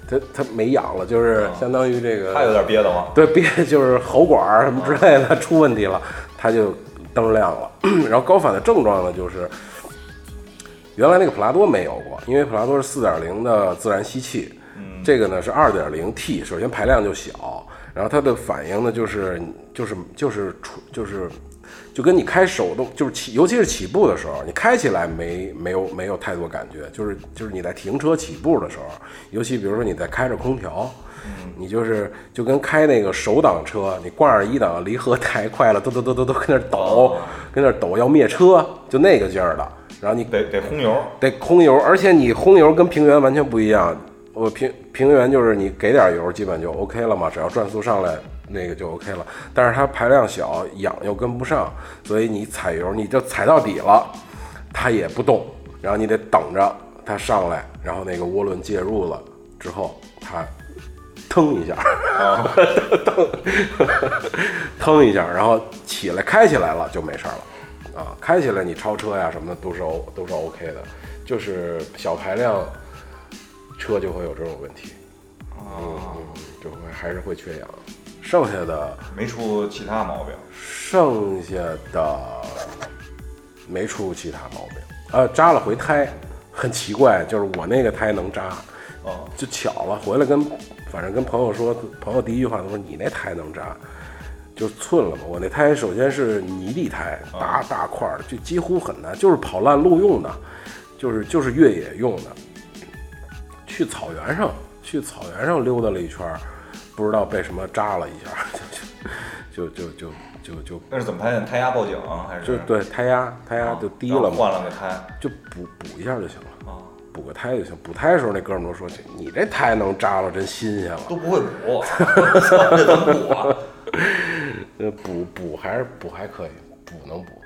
它它没氧了，就是相当于这个它有点憋得慌。对，憋就是喉管儿什么之类的出问题了，它就灯亮了。然后高反的症状呢，就是原来那个普拉多没有过，因为普拉多是四点零的自然吸气，这个呢是二点零 T，首先排量就小，然后它的反应呢就是就是就是出就是。就跟你开手动，就是起，尤其是起步的时候，你开起来没没有没有太多感觉，就是就是你在停车起步的时候，尤其比如说你在开着空调，你就是就跟开那个手挡车，你挂着一档离合太快了，抖抖抖抖抖跟那儿抖，跟那儿抖要灭车，就那个劲儿的。然后你得得轰油，得轰油，而且你轰油跟平原完全不一样。我平平原就是你给点油，基本就 OK 了嘛，只要转速上来，那个就 OK 了。但是它排量小，氧又跟不上，所以你踩油你就踩到底了，它也不动，然后你得等着它上来，然后那个涡轮介入了之后，它腾一下，腾腾一下，然后起来开起来了就没事了。啊，开起来你超车呀什么的都是 O 都是 OK 的，就是小排量车就会有这种问题，嗯，就会还是会缺氧。剩下的没出其他毛病。剩下的没出其他毛病，呃，扎了回胎，很奇怪，就是我那个胎能扎，哦，就巧了，回来跟反正跟朋友说，朋友第一句话都说你那胎能扎，就寸了嘛。我那胎首先是泥地胎，大大块儿，就几乎很难，就是跑烂路用的，就是就是越野用的。去草原上，去草原上溜达了一圈儿，不知道被什么扎了一下，就就就就就就那是怎么发现？胎压报警还是？就对胎压胎压就低了嘛换，了个胎。就补补一下就行了。啊，补个胎就行。补胎的时候，那哥们儿都说：“你这胎能扎了，真新鲜了。都不会补，这怎么补啊？” 呃，补补还是补还可以，补能补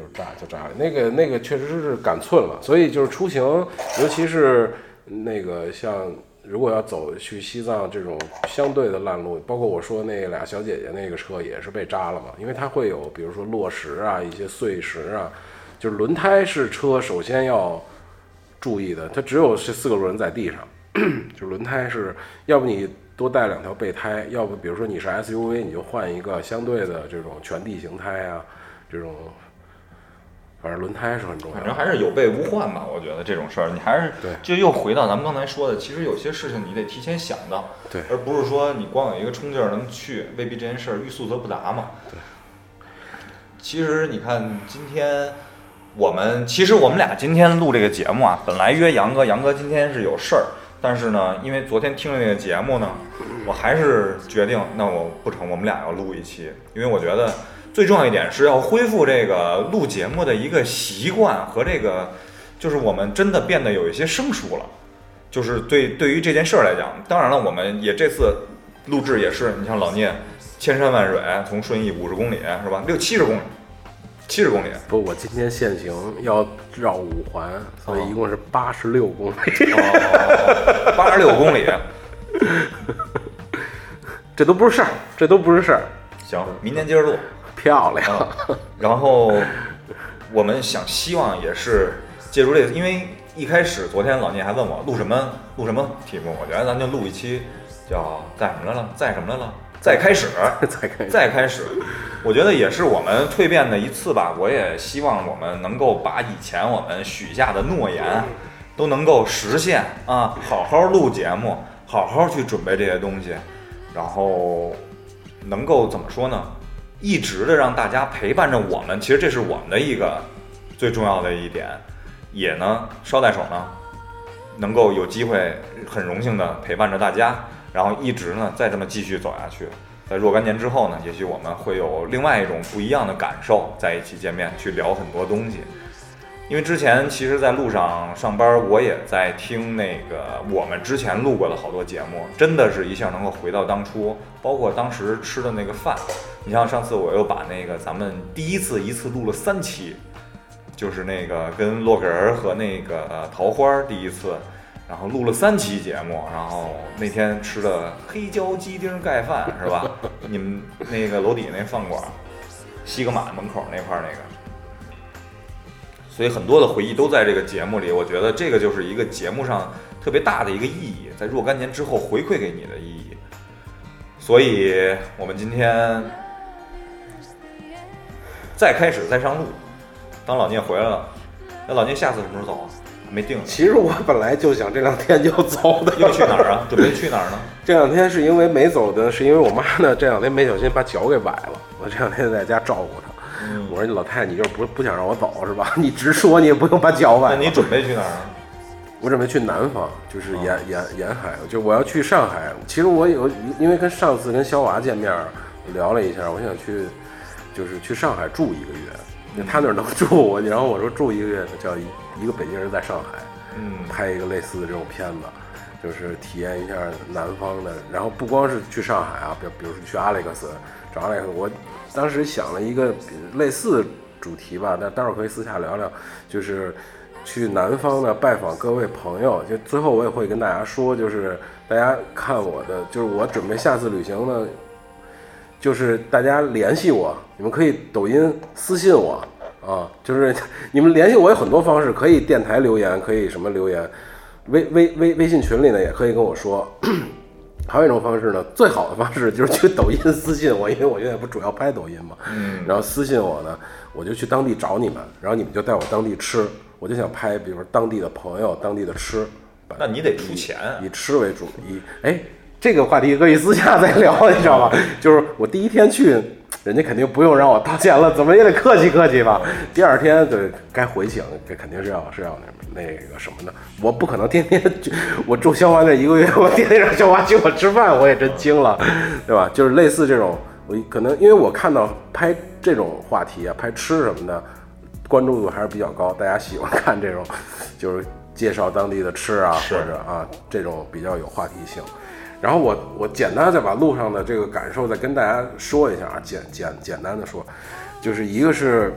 就扎就扎。那个那个确实是赶寸了，所以就是出行，尤其是那个像如果要走去西藏这种相对的烂路，包括我说那俩小姐姐那个车也是被扎了嘛，因为它会有比如说落石啊、一些碎石啊，就是轮胎是车首先要注意的，它只有这四个轮在地上，就轮胎是要不你多带两条备胎，要不比如说你是 SUV，你就换一个相对的这种全地形胎啊，这种，反正轮胎是很重要。反正还是有备无患吧。我觉得这种事儿，你还是对就又回到咱们刚才说的，其实有些事情你得提前想到，对而不是说你光有一个冲劲儿能去，未必这件事儿欲速则不达嘛。对。其实你看，今天我们其实我们俩今天录这个节目啊，本来约杨哥，杨哥今天是有事儿，但是呢，因为昨天听了那个节目呢，我还是决定，那我不成，我们俩要录一期，因为我觉得最重要一点是要恢复这个录节目的一个习惯和这个，就是我们真的变得有一些生疏了。就是对对于这件事儿来讲，当然了，我们也这次录制也是，你像老聂千山万水从顺义五十公里是吧，六七十公里，七十公里，不，我今天限行要绕五环，所以一共是八十六公里。哦，八十六公里，这都不是事儿，这都不是事儿，行，明天接着录。漂亮。啊，然后我们想希望也是借助这个，因为一开始昨天老聂还问我录什么录什么题目，我觉得咱就录一期叫干什么来了，在什么来了，再开始，再开始，我觉得也是我们蜕变的一次吧。我也希望我们能够把以前我们许下的诺言都能够实现啊，好好录节目，好好去准备这些东西，然后能够怎么说呢？一直的让大家陪伴着我们，其实这是我们的一个最重要的一点，也呢捎带手呢，能够有机会很荣幸的陪伴着大家，然后一直呢再这么继续走下去。在若干年之后呢，也许我们会有另外一种不一样的感受，在一起见面去聊很多东西。因为之前其实，在路上上班，我也在听那个我们之前录过的好多节目，真的是一下能够回到当初，包括当时吃的那个饭。你像上次我又把那个咱们第一次一次录了三期，就是那个跟洛克人和那个桃花第一次，然后录了三期节目，然后那天吃的黑椒鸡丁盖饭是吧？你们那个楼底下那饭馆，西格玛门口那块那个。所以很多的回忆都在这个节目里，我觉得这个就是一个节目上特别大的一个意义，在若干年之后回馈给你的意义。所以我们今天再开始再上路，当老聂回来了，那老聂下次什么时候走啊？还没定呢。其实我本来就想这两天就 走的，要去哪儿啊？准备去哪儿呢？这两天是因为没走的，是因为我妈呢这两天没小心把脚给崴了，我这两天在家照顾她。嗯我说你老太太，你就是不不想让我走是吧？你直说，你也不用把脚崴了。那你准备去哪儿啊？我准备去南方，就是沿、哦沿沿海，就我要去上海。其实我有，因为跟上次跟肖娃见面聊了一下，我想去，就是去上海住一个月。那他那儿能住我，然后我说住一个月，叫一一个北京人在上海嗯，拍一个类似的这种片子，就是体验一下南方的。然后不光是去上海啊，比比如说去阿莱克斯，找阿莱克斯，我当时想了一个类似主题吧，那待会儿可以私下聊聊，就是去南方呢拜访各位朋友。就最后我也会跟大家说，就是大家看我的，就是我准备下次旅行呢，就是大家联系我，你们可以抖音私信我啊，就是你们联系我有很多方式，可以电台留言，可以什么留言，微微微微信群里呢也可以跟我说。还有一种方式呢，最好的方式就是去抖音私信我，因为我现在不主要拍抖音嘛，嗯然后私信我呢，我就去当地找你们，然后你们就带我当地吃，我就想拍，比如说当地的朋友、当地的吃，那你得出钱。以吃为主，以哎这个话题可以私下再聊，你知道吧？就是我第一天去，人家肯定不用让我掏钱了，怎么也得客气客气吧。第二天对该回请，这肯定是要是要那那个什么的，我不可能天天就我住肖华那一个月，我天天让肖华请我吃饭，我也真惊了，对吧？就是类似这种，我可能因为我看到拍这种话题啊，拍吃什么的。关注度还是比较高，大家喜欢看这种，就是介绍当地的吃啊，是或者啊这种比较有话题性。然后我我简单再把路上的这个感受再跟大家说一下啊，简简简单的说，就是一个是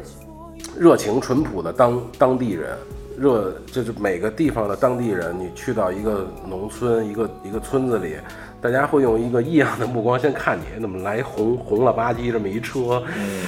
热情淳朴的当当地人，热，就是每个地方的当地人，你去到一个农村、一个一个村子里，大家会用一个异样的目光先看你，怎么来红红了吧唧这么一车，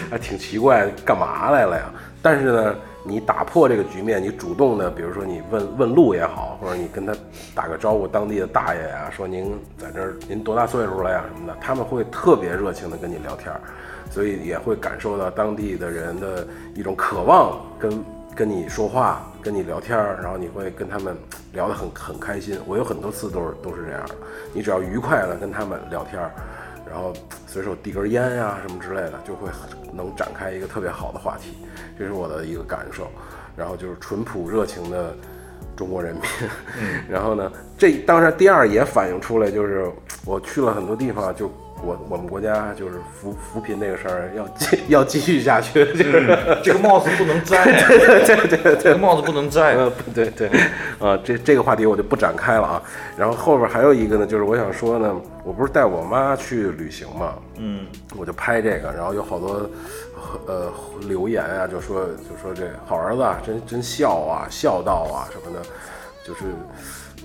还挺奇怪，干嘛来了呀？但是呢，你打破这个局面，你主动的，比如说你问问路也好，或者你跟他打个招呼，当地的大爷呀，说您在这儿，您多大岁数了呀什么的，他们会特别热情的跟你聊天儿，所以也会感受到当地的人的一种渴望跟跟你说话，跟你聊天儿，然后你会跟他们聊得很很开心。我有很多次都是都是这样的，你只要愉快的跟他们聊天儿，然后随手递根烟呀、什么之类的，就会能展开一个特别好的话题，这是我的一个感受。然后就是淳朴热情的中国人民。然后呢，这当然第二也反映出来，就是我去了很多地方，就我我们国家就是扶扶贫这个事儿要继 要继续下去，就是。这个帽子不能摘，对对对对，这个帽子不能摘。对对，啊，这这个话题我就不展开了啊。然后后边还有一个呢，就是我想说呢，我不是带我妈去旅行嘛，嗯，我就拍这个，然后有好多呃留言啊，就说就说这好儿子啊，真真孝啊，孝道啊什么的，就是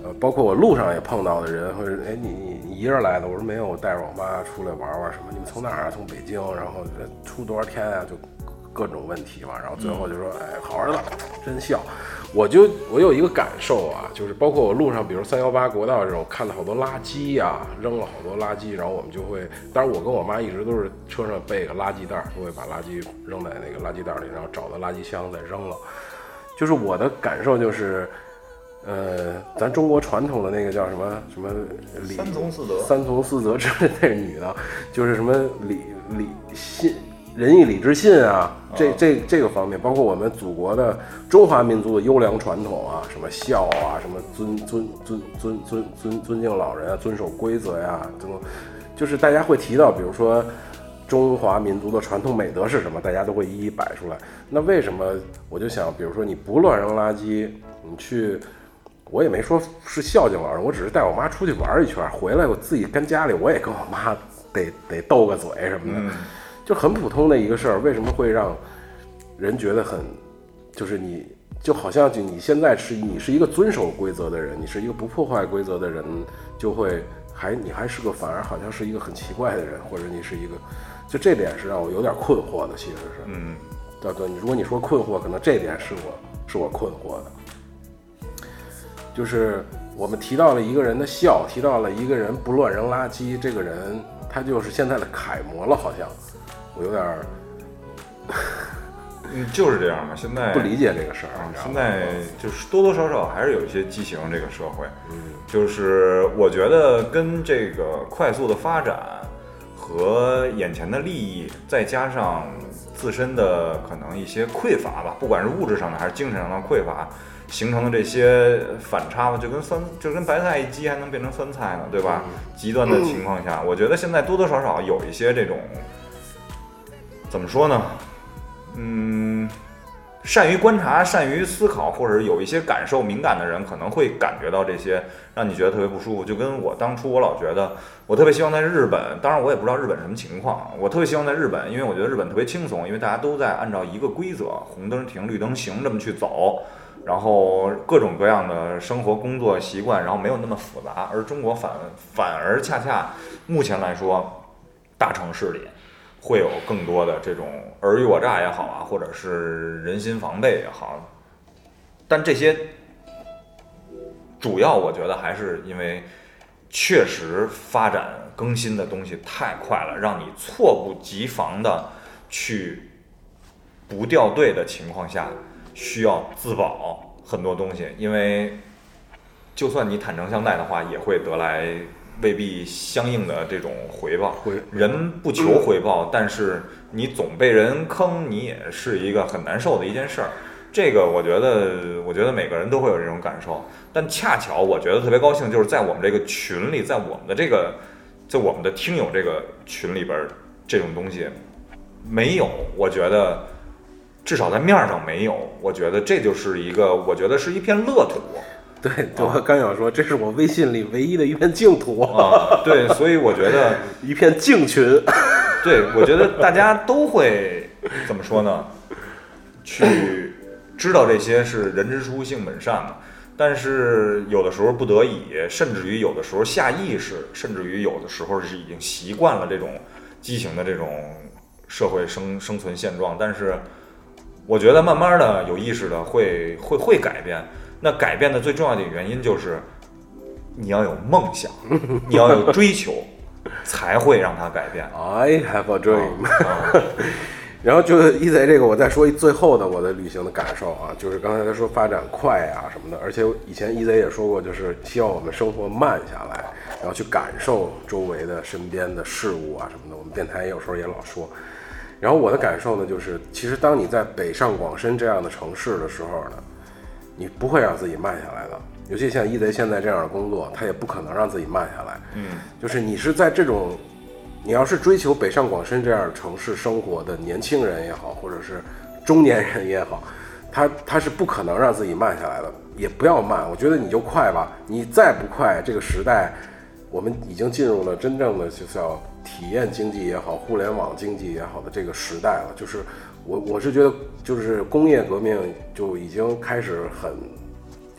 呃，包括我路上也碰到的人，或者哎你你你一人来的，我说没有，我带着我妈出来玩玩什么，你们从哪儿啊？从北京，然后出多少天啊？就各种问题嘛，然后最后就说，哎，好儿子，真笑。我就我有一个感受啊，就是包括我路上，比如三幺八国道这种，看到好多垃圾呀、扔了好多垃圾，然后我们就会，当然我跟我妈一直都是车上备个垃圾袋儿，都会把垃圾扔在那个垃圾袋儿里，然后找到垃圾箱再扔了。就是我的感受就是，呃，咱中国传统的那个叫什么什么礼三从四德三从四德之类的那个女的，就是什么礼礼信仁义礼智信啊，这这这个方面，包括我们祖国的中华民族的优良传统啊，什么孝啊，什么尊尊尊尊尊尊尊敬老人啊，遵守规则呀，这种就是大家会提到，比如说中华民族的传统美德是什么，大家都会一一摆出来。那为什么我就想，比如说你不乱扔垃圾，你去，我也没说是孝敬老人，我只是带我妈出去玩一圈，回来我自己跟家里我也跟我妈得得斗个嘴什么的，就很普通的一个事儿，为什么会让人觉得很，就是你就好像就你现在是你是一个遵守规则的人，你是一个不破坏规则的人，就会还你还是个反而好像是一个很奇怪的人，或者你是一个，就这点是让我有点困惑的，其实是，嗯，对对，你如果你说困惑，可能这点是我是我困惑的，就是我们提到了一个人的孝，提到了一个人不乱扔垃圾，这个人他就是现在的楷模了，好像我有点儿 嗯，就是这样嘛。现在不理解这个事儿？现在就是多多少少还是有一些畸形，这个社会，嗯，就是我觉得跟这个快速的发展和眼前的利益，再加上自身的可能一些匮乏吧，不管是物质上的还是精神上的匮乏，形成的这些反差吧，就跟酸就跟白菜一激还能变成酸菜呢，对吧？极端的情况下，我觉得现在多多少少有一些这种，怎么说呢？嗯，善于观察、善于思考，或者有一些感受敏感的人，可能会感觉到这些，让你觉得特别不舒服。就跟我当初，我老觉得，我特别希望在日本，当然我也不知道日本什么情况，我特别希望在日本，因为我觉得日本特别轻松，因为大家都在按照一个规则，红灯停，绿灯行这么去走。然后各种各样的生活、工作习惯，然后没有那么复杂，而中国反反而恰恰目前来说，大城市里会有更多的这种尔虞我诈也好啊，或者是人心防备也好，但这些主要我觉得还是因为确实发展更新的东西太快了，让你措不及防的去不掉队的情况下，需要自保很多东西，因为就算你坦诚相待的话，也会得来未必相应的这种回报。回人不求回报，但是你总被人坑，你也是一个很难受的一件事儿。这个我觉得，我觉得每个人都会有这种感受。但恰巧我觉得特别高兴，就是在我们这个群里，在我们的这个，在我们的听友这个群里边儿，这种东西没有。我觉得至少在面儿上没有。我觉得这就是一个，我觉得是一片乐土。对，对我刚想说，这是我微信里唯一的一片净土，啊，对，所以我觉得，一片净群。对我觉得大家都会怎么说呢？去知道这些是人之初性本善嘛。但是有的时候不得已，甚至于有的时候下意识，甚至于有的时候是已经习惯了这种畸形的这种社会生生存现状。但是我觉得慢慢的有意识的会会会改变。那改变的最重要的原因就是你要有梦想，你要有追求，才会让它改变。I have a dream。啊 然后就是一贼这个，我再说一最后的我的旅行的感受啊，就是刚才他说发展快啊什么的，而且以前一贼也说过，就是希望我们生活慢下来，然后去感受周围的身边的事物啊什么的。我们电台有时候也老说。然后我的感受呢，就是其实当你在北上广深这样的城市的时候呢，你不会让自己慢下来的。尤其像一贼现在这样的工作，他也不可能让自己慢下来。嗯，就是你是在这种，你要是追求北上广深这样的城市生活的年轻人也好，或者是中年人也好，他他是不可能让自己慢下来的，也不要慢。我觉得你就快吧，你再不快，这个时代，我们已经进入了真正的就叫体验经济也好，互联网经济也好的这个时代了。就是我我是觉得，就是工业革命就已经开始很。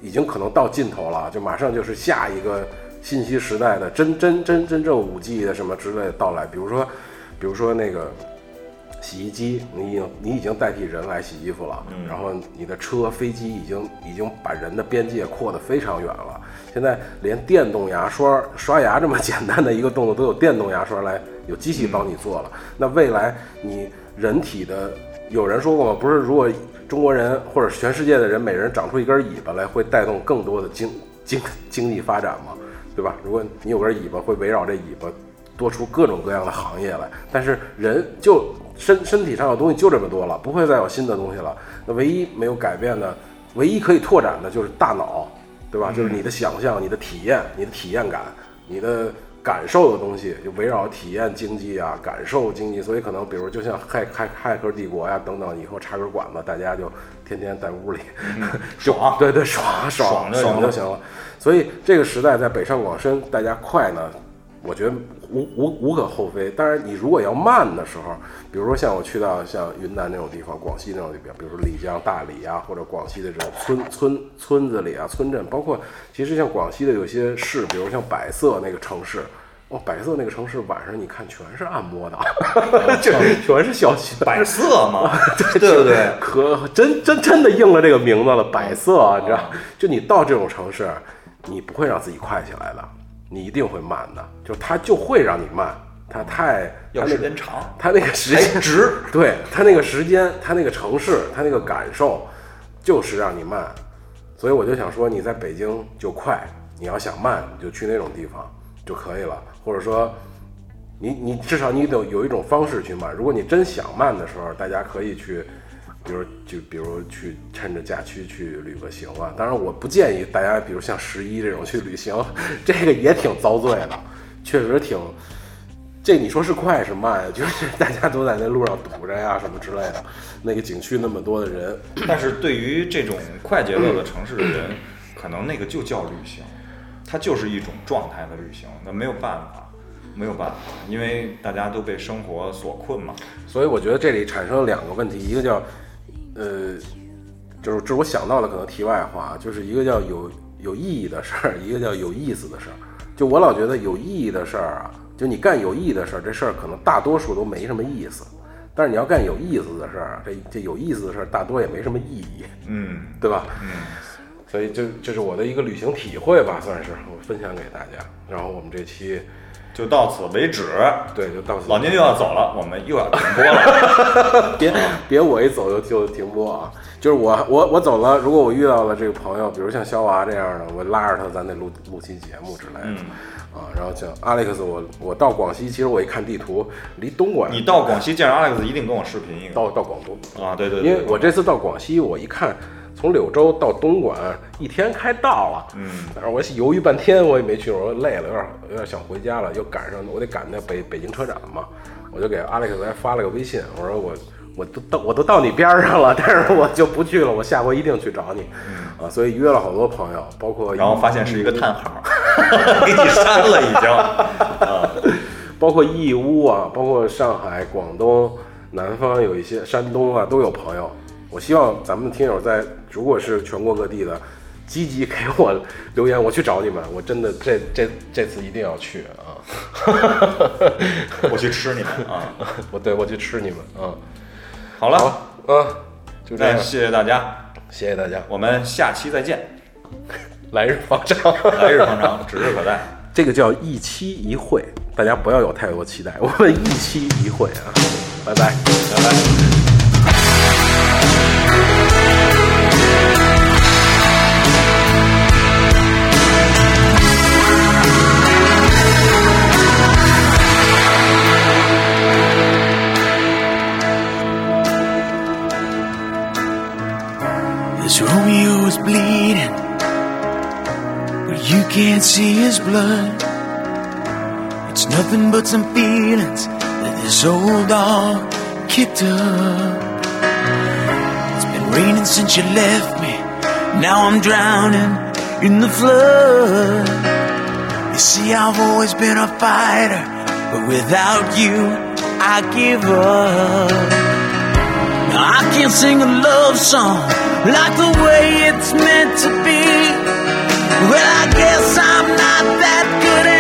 已经可能到尽头了，就马上就是下一个信息时代的真真真真正五 G 的什么之类的到来。比如说，比如说那个洗衣机，你已经你已经代替人来洗衣服了，然后你的车、飞机已经已经把人的边界扩得非常远了。现在连电动牙刷、刷牙这么简单的一个动作都有电动牙刷来有机器帮你做了。那未来你人体的，有人说过吗？不是，如果中国人或者全世界的人每人长出一根尾巴来，会带动更多的经经经济发展吗？对吧？如果你有根尾巴，会围绕这尾巴多出各种各样的行业来。但是人就身身体上的东西就这么多了，不会再有新的东西了。那唯一没有改变的，唯一可以拓展的就是大脑，对吧？就是你的想象、你的体验、你的体验感、你的感受的东西，就围绕体验经济啊、感受经济。所以可能比如就像骇骇骇客帝国呀、等等，以后插根管子，大家就天天在屋里 就爽对对，爽爽爽就行了。所以这个时代在北上广深，大家快呢，我觉得无无无可厚非。当然，你如果要慢的时候，比如说像我去到像云南那种地方、广西那种地方，比如说丽江、大理啊，或者广西的这种村村村子里啊、村镇，包括其实像广西的有些市，比如像百色那个城市。哦，百色那个城市晚上你看全是按摩的，就 全是小区，百色嘛，对对对？可真真真的应了这个名字了，百色啊，你知道？就你到这种城市，你不会让自己快起来的，你一定会慢的，就它就会让你慢，它太要时间长，它那个时间值，对它那个时间，它那个城市，它那个感受，就是让你慢。所以我就想说，你在北京就快，你要想慢，你就去那种地方就可以了，或者说，你你至少你得有一种方式去慢。如果你真想慢的时候，大家可以去，比如就比如去趁着假期去旅个行啊。当然，我不建议大家，比如像十一这种去旅行，这个也挺遭罪的，确实挺。这你说是快是慢？就是大家都在那路上堵着呀，什么之类的。那个景区那么多的人，但是对于这种快节奏的城市的人，可能那个就叫旅行，它就是一种状态的旅行，那没有办法，没有办法，因为大家都被生活所困嘛。所以我觉得这里产生了两个问题，一个叫，呃，就是这是我想到了可能题外话，就是一个叫有有意义的事儿，一个叫有意思的事儿。就我老觉得有意义的事儿啊，就你干有意义的事儿，这事儿可能大多数都没什么意思。但是你要干有意思的事儿，这这有意思的事儿大多也没什么意义，嗯 对吧？嗯，所以这这是我的一个旅行体会吧，算是我分享给大家。然后我们这期就到此为止。对就到此老聂又要走了，我们又要停播了。别别我一走就就停播啊！就是我我我走了，如果我遇到了这个朋友，比如像肖娃这样的，我拉着他咱得录录期节目之类的、嗯啊。然后像 Alex，我我到广西，其实我一看地图，离东莞你到广西见着 Alex 一定跟我视频一个到到广东，啊，对对对，因为我这次到广西，我一看从柳州到东莞一天开到了，嗯，但是我犹豫半天，我也没去，我说累了，有点有点想回家了，又赶上我得赶那北北京车展嘛，我就给 Alex 还发了个微信，我说我我都到我都到你边儿上了，但是我就不去了，我下回一定去找你，啊，所以约了好多朋友，包括嗯然后发现是一个叹号，给你删了已经。啊，包括义乌啊，包括上海、广东、南方有一些山东啊都有朋友我希望咱们的听友在如果是全国各地的，积极给我留言，我去找你们，我真的这这这次一定要去啊！我去吃你们啊！我对我去吃你们啊！好了，好，嗯，就这样，谢谢大家，谢谢大家，我们下期再见，来日方长，来日方长，指日可待。这个叫一期一会，大家不要有太多期待，我们一期一会啊，拜拜。拜拜。This Romeo is bleeding, but you can't see his blood. It's nothing but some feelings that this old dog kicked up. It's been raining since you left me. Now I'm drowning in the flood. You see, I've always been a fighter, but without you, I give up. I can't sing a love song like the way it's meant to be. Well, I guess I'm not that good